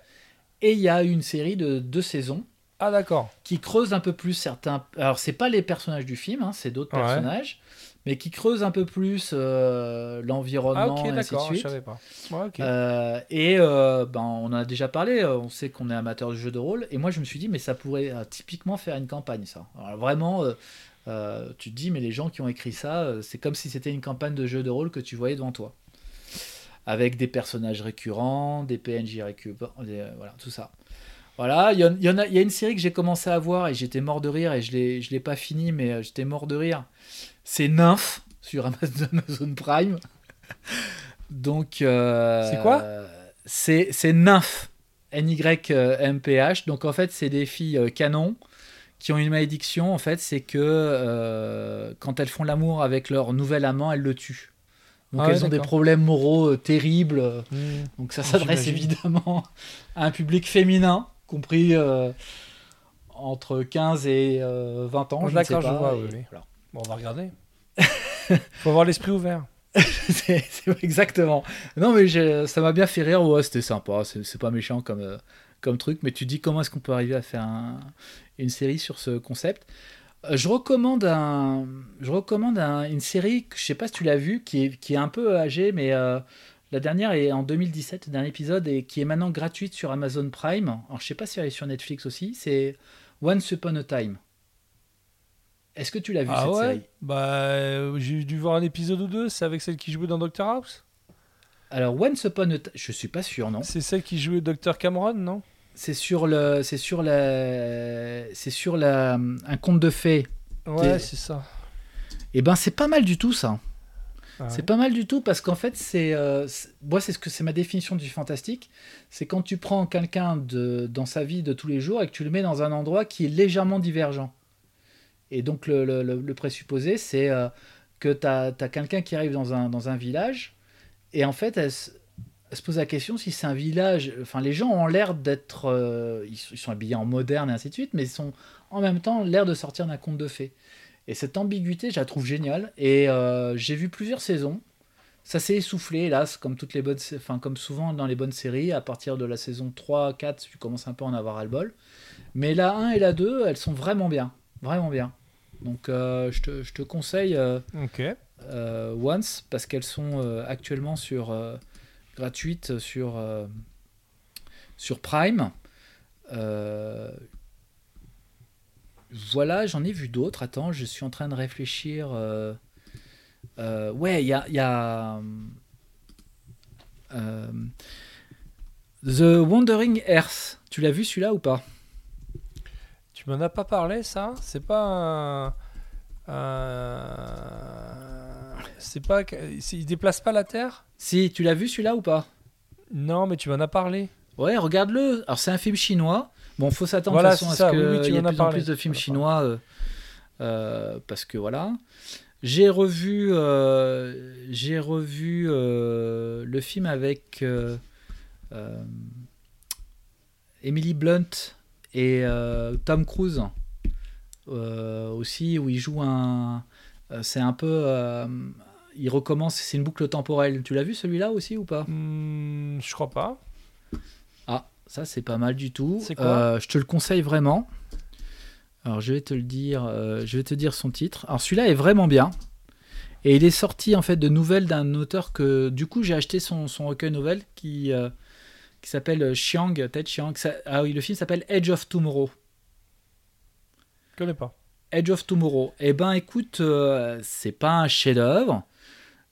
et il y a une série de deux saisons Ah d'accord. qui creuse un peu plus certains. Alors, c'est pas les personnages du film, hein, c'est d'autres Ouais. personnages, mais qui creuse un peu plus euh, Ah l'environnement ok, et ainsi de je suite. savais pas. Ouais. Euh, et euh, ben, on en a déjà parlé, on sait qu'on est amateur de jeux de rôle, et moi je me suis dit, mais ça pourrait typiquement faire une campagne, ça. Alors, vraiment, tu te dis, mais les gens qui ont écrit ça, c'est comme si c'était une campagne de jeux de rôle que tu voyais devant toi. Avec des personnages récurrents, des PNJ récurrents, des- voilà, tout ça. Voilà, il y, en a, il y a une série que j'ai commencé à voir et j'étais mort de rire et je l'ai, je l'ai pas fini, mais euh, j'étais mort de rire. C'est Nymph sur Amazon, Prime. Donc. euh, C'est quoi? C'est c'est Nymph. N-Y-M-P-H. Donc en fait, c'est des filles euh, canons qui ont une malédiction. En fait, c'est que euh, quand elles font l'amour avec leur nouvel amant, elles le tuent. Donc Ah ouais, elles ont des problèmes moraux euh, terribles. Hmm. Donc ça Ah, s'adresse évidemment à un public féminin, compris euh, entre 15 et euh, 20 ans. Oh, je ne sais je vois, et oui, oui. voilà. Bon, on va regarder. Faut avoir l'esprit ouvert. c'est exactement. Non, mais ça m'a bien fait rire. Ouais, c'était sympa. C'est c'est pas méchant comme, euh, comme truc. Mais tu dis comment est-ce qu'on peut arriver à faire un- une série sur ce concept? Euh, je recommande, un, je recommande un- une série que je sais pas si tu l'as vue, qui est, qui est un peu âgée, mais euh, la dernière est en 2017, le dernier épisode, et qui est maintenant gratuite sur Amazon Prime. Alors je sais pas si elle est sur Netflix aussi. C'est Once Upon a Time. Est-ce que tu l'as vu Ah cette ouais série? Bah, euh, j'ai dû voir un épisode ou deux. C'est avec celle qui jouait dans Doctor House? Alors Once Upon a Time, je suis pas sûr, non C'est celle qui jouait Docteur Cameron, non? C'est sur le, c'est sur la, c'est sur la, un conte de fées. Ouais, c'est ça. Et ben c'est pas mal du tout ça. Ah C'est pas mal du tout parce qu'en fait c'est, euh, c'est- moi c'est ce que c'est ma définition du fantastique. C'est quand tu prends quelqu'un de dans sa vie de tous les jours et que tu le mets dans un endroit qui est légèrement divergent. Et donc le, le- présupposé c'est euh, que tu as, quelqu'un qui arrive dans un, dans un village et en fait elle, se- elle se pose la question si c'est un village. Enfin les gens ont l'air d'être, euh, ils, sont- ils sont habillés en moderne et ainsi de suite, mais ils sont en même temps l'air de sortir d'un conte de fées. Et cette ambiguïté, je la trouve géniale. Et euh, j'ai vu plusieurs saisons. Ça s'est essoufflé, hélas, comme, toutes les bonnes, enfin, comme souvent dans les bonnes séries. À partir de la saison 3, 4, tu commences un peu à en avoir à le bol. Mais la 1 et la 2, elles sont vraiment bien. Vraiment bien. Donc euh, je, te, je te conseille euh, Once parce qu'elles sont actuellement sur gratuites sur sur Prime. Euh, voilà, j'en ai vu d'autres. Attends, je suis en train de réfléchir. euh, euh, ouais, il y a, il y a euh, The Wandering Earth. Tu l'as vu celui-là ou pas? Tu m'en as pas parlé, ça? C'est pas C'est pas. Il déplace pas la Terre? Si, tu l'as vu celui-là ou pas? Non, mais tu m'en as parlé. Ouais, regarde-le. Alors c'est un film chinois. Bon, faut s'attendre Voilà, à ce Oui, oui, qu'il tu y ait de plus en plus de films chinois. euh, euh, parce que voilà. J'ai revu, euh, j'ai revu le film avec Emily Blunt et Tom Cruise aussi, où il joue un. c'est un peu. il recommence, c'est une boucle temporelle. Tu l'as vu celui-là aussi ou pas? Hmm, je crois pas. Ça c'est pas mal du tout. Quoi Euh, Je te le conseille vraiment. Alors je vais te le dire, euh, je vais te dire son titre. Alors celui-là est vraiment bien. Et il est sorti en fait de nouvelles d'un auteur que du coup j'ai acheté son, son recueil nouvelle qui, euh, qui s'appelle Chiang, Ted Chiang. Ça- ah oui, le film s'appelle Edge of Tomorrow. Je connais pas. Edge of Tomorrow. Eh ben écoute, euh, c'est pas un chef-d'œuvre,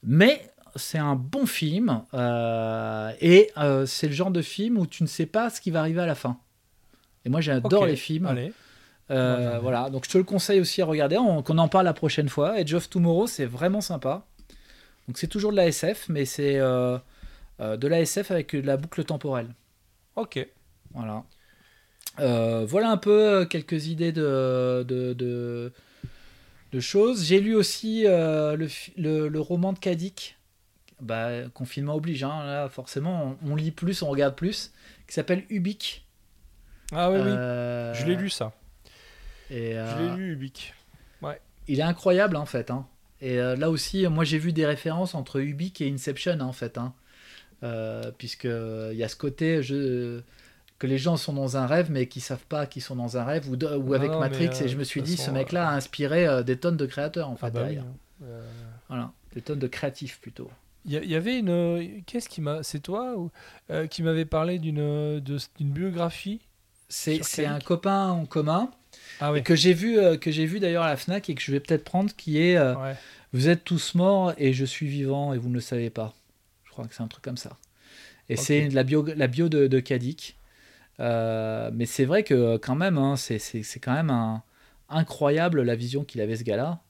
mais c'est un bon film. euh, et euh, c'est le genre de film où tu ne sais pas ce qui va arriver à la fin. Et moi j'adore les films. Allez. Euh, voilà, donc je te le conseille aussi à regarder, on- qu'on en parle la prochaine fois. Edge of Tomorrow, c'est vraiment sympa. Donc c'est toujours de la SF, mais c'est de la SF avec de la boucle temporelle. Ok. Voilà. Voilà un peu quelques idées de, de, de, de choses. J'ai lu aussi euh, le, le roman de Kadik. Bah, confinement oblige, hein, là forcément on, on lit plus, on regarde plus, qui s'appelle Ubik. Ah oui, oui. Euh, Je l'ai lu, ça. Et, Je euh, l'ai lu, Ubik. il est incroyable en fait. hein. Et euh, là aussi, moi j'ai vu des références entre Ubik et Inception en fait. Hein. Euh, puisque il y a ce côté je, que les gens sont dans un rêve mais qui savent pas qu'ils sont dans un rêve ou, de- ou Non, avec non, Matrix. euh, et je me suis dit, ce mec-là a inspiré euh, des tonnes de créateurs en fait. Ah bah oui, derrière. hein. Euh, Voilà, des tonnes de créatifs plutôt. Il y, avait une. Qu'est-ce qui m'a. C'est toi ou, euh, qui m'avait parlé d'une biographie C'est un copain en commun Ah oui. que j'ai vu, euh, que j'ai vu d'ailleurs à la Fnac et que je vais peut-être prendre, qui est euh, Ouais. Vous êtes tous morts et je suis vivant et vous ne le savez pas. Je crois que c'est un truc comme ça. Et c'est la bio, la bio de, de Kadik. Mais c'est vrai que quand même, hein, c'est, quand même un, incroyable la vision qu'il avait ce gars-là.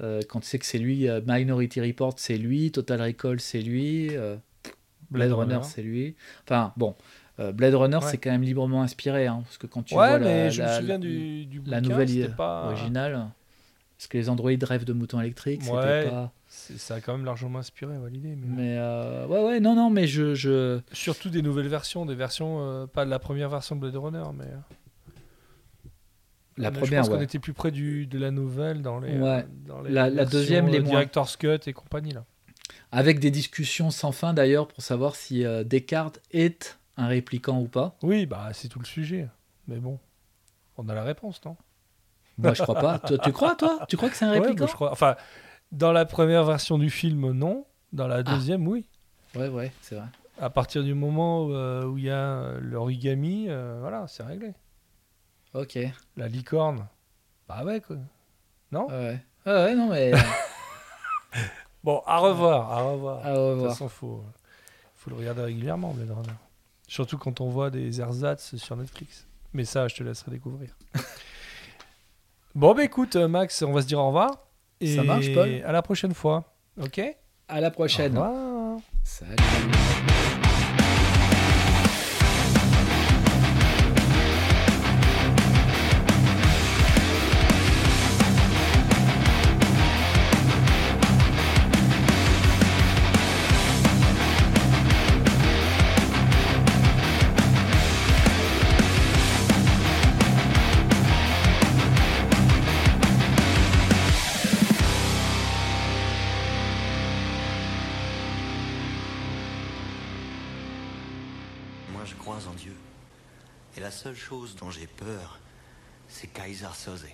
Euh, quand tu sais que c'est lui, euh, Minority Report c'est lui, Total Recall c'est lui, euh, Blade, Runner, c'est lui. Enfin bon, Blade Runner Ouais. c'est quand même librement inspiré, hein, parce que quand tu Ouais, vois mais la, je la- me souviens la- du, du la bouquin, nouvelle c'était i- pas originale, parce que les androïdes rêvent de moutons électriques, Ouais. c'était pas... Ça a quand même largement inspiré l'idée. Mais... Mais ouais, ouais, non, non, mais je. je... Surtout des nouvelles versions, des versions, pas de la première version de Blade Runner, mais. Euh, La je première, pense qu'on ouais. était plus près du, de la nouvelle dans les. Ouais. euh, dans les La- deuxième, les euh, moins. Director's Cut et compagnie, là. Avec des discussions sans fin d'ailleurs pour savoir si euh, Descartes est un répliquant ou pas. Oui, bah, c'est tout le sujet. Mais bon, on a la réponse, non? Moi, je crois pas. Toi, tu crois, toi? Tu crois que c'est un Ouais, répliquant? moi, je crois. Enfin, dans la première version du film, non. Dans Ah. la deuxième, oui. Ouais, ouais, c'est vrai. À partir du moment euh, où il y a euh, l'origami, euh, voilà, c'est réglé. Ok. La licorne, bah ouais, quoi. Non Ouais, ouais. Ouais, ouais, non, mais. Bon, à revoir, à revoir. à De toute revoir. façon, faut, faut le regarder régulièrement, Blade Runner. Surtout quand on voit des ersatz sur Netflix. Mais ça, je te laisserai découvrir. bon, bah écoute, euh, Max, on va se dire au revoir. Et Ça marche, Paul À la prochaine fois. Ok? À la prochaine. Au revoir. Salut. Chose dont j'ai peur, c'est Kaiser Soze.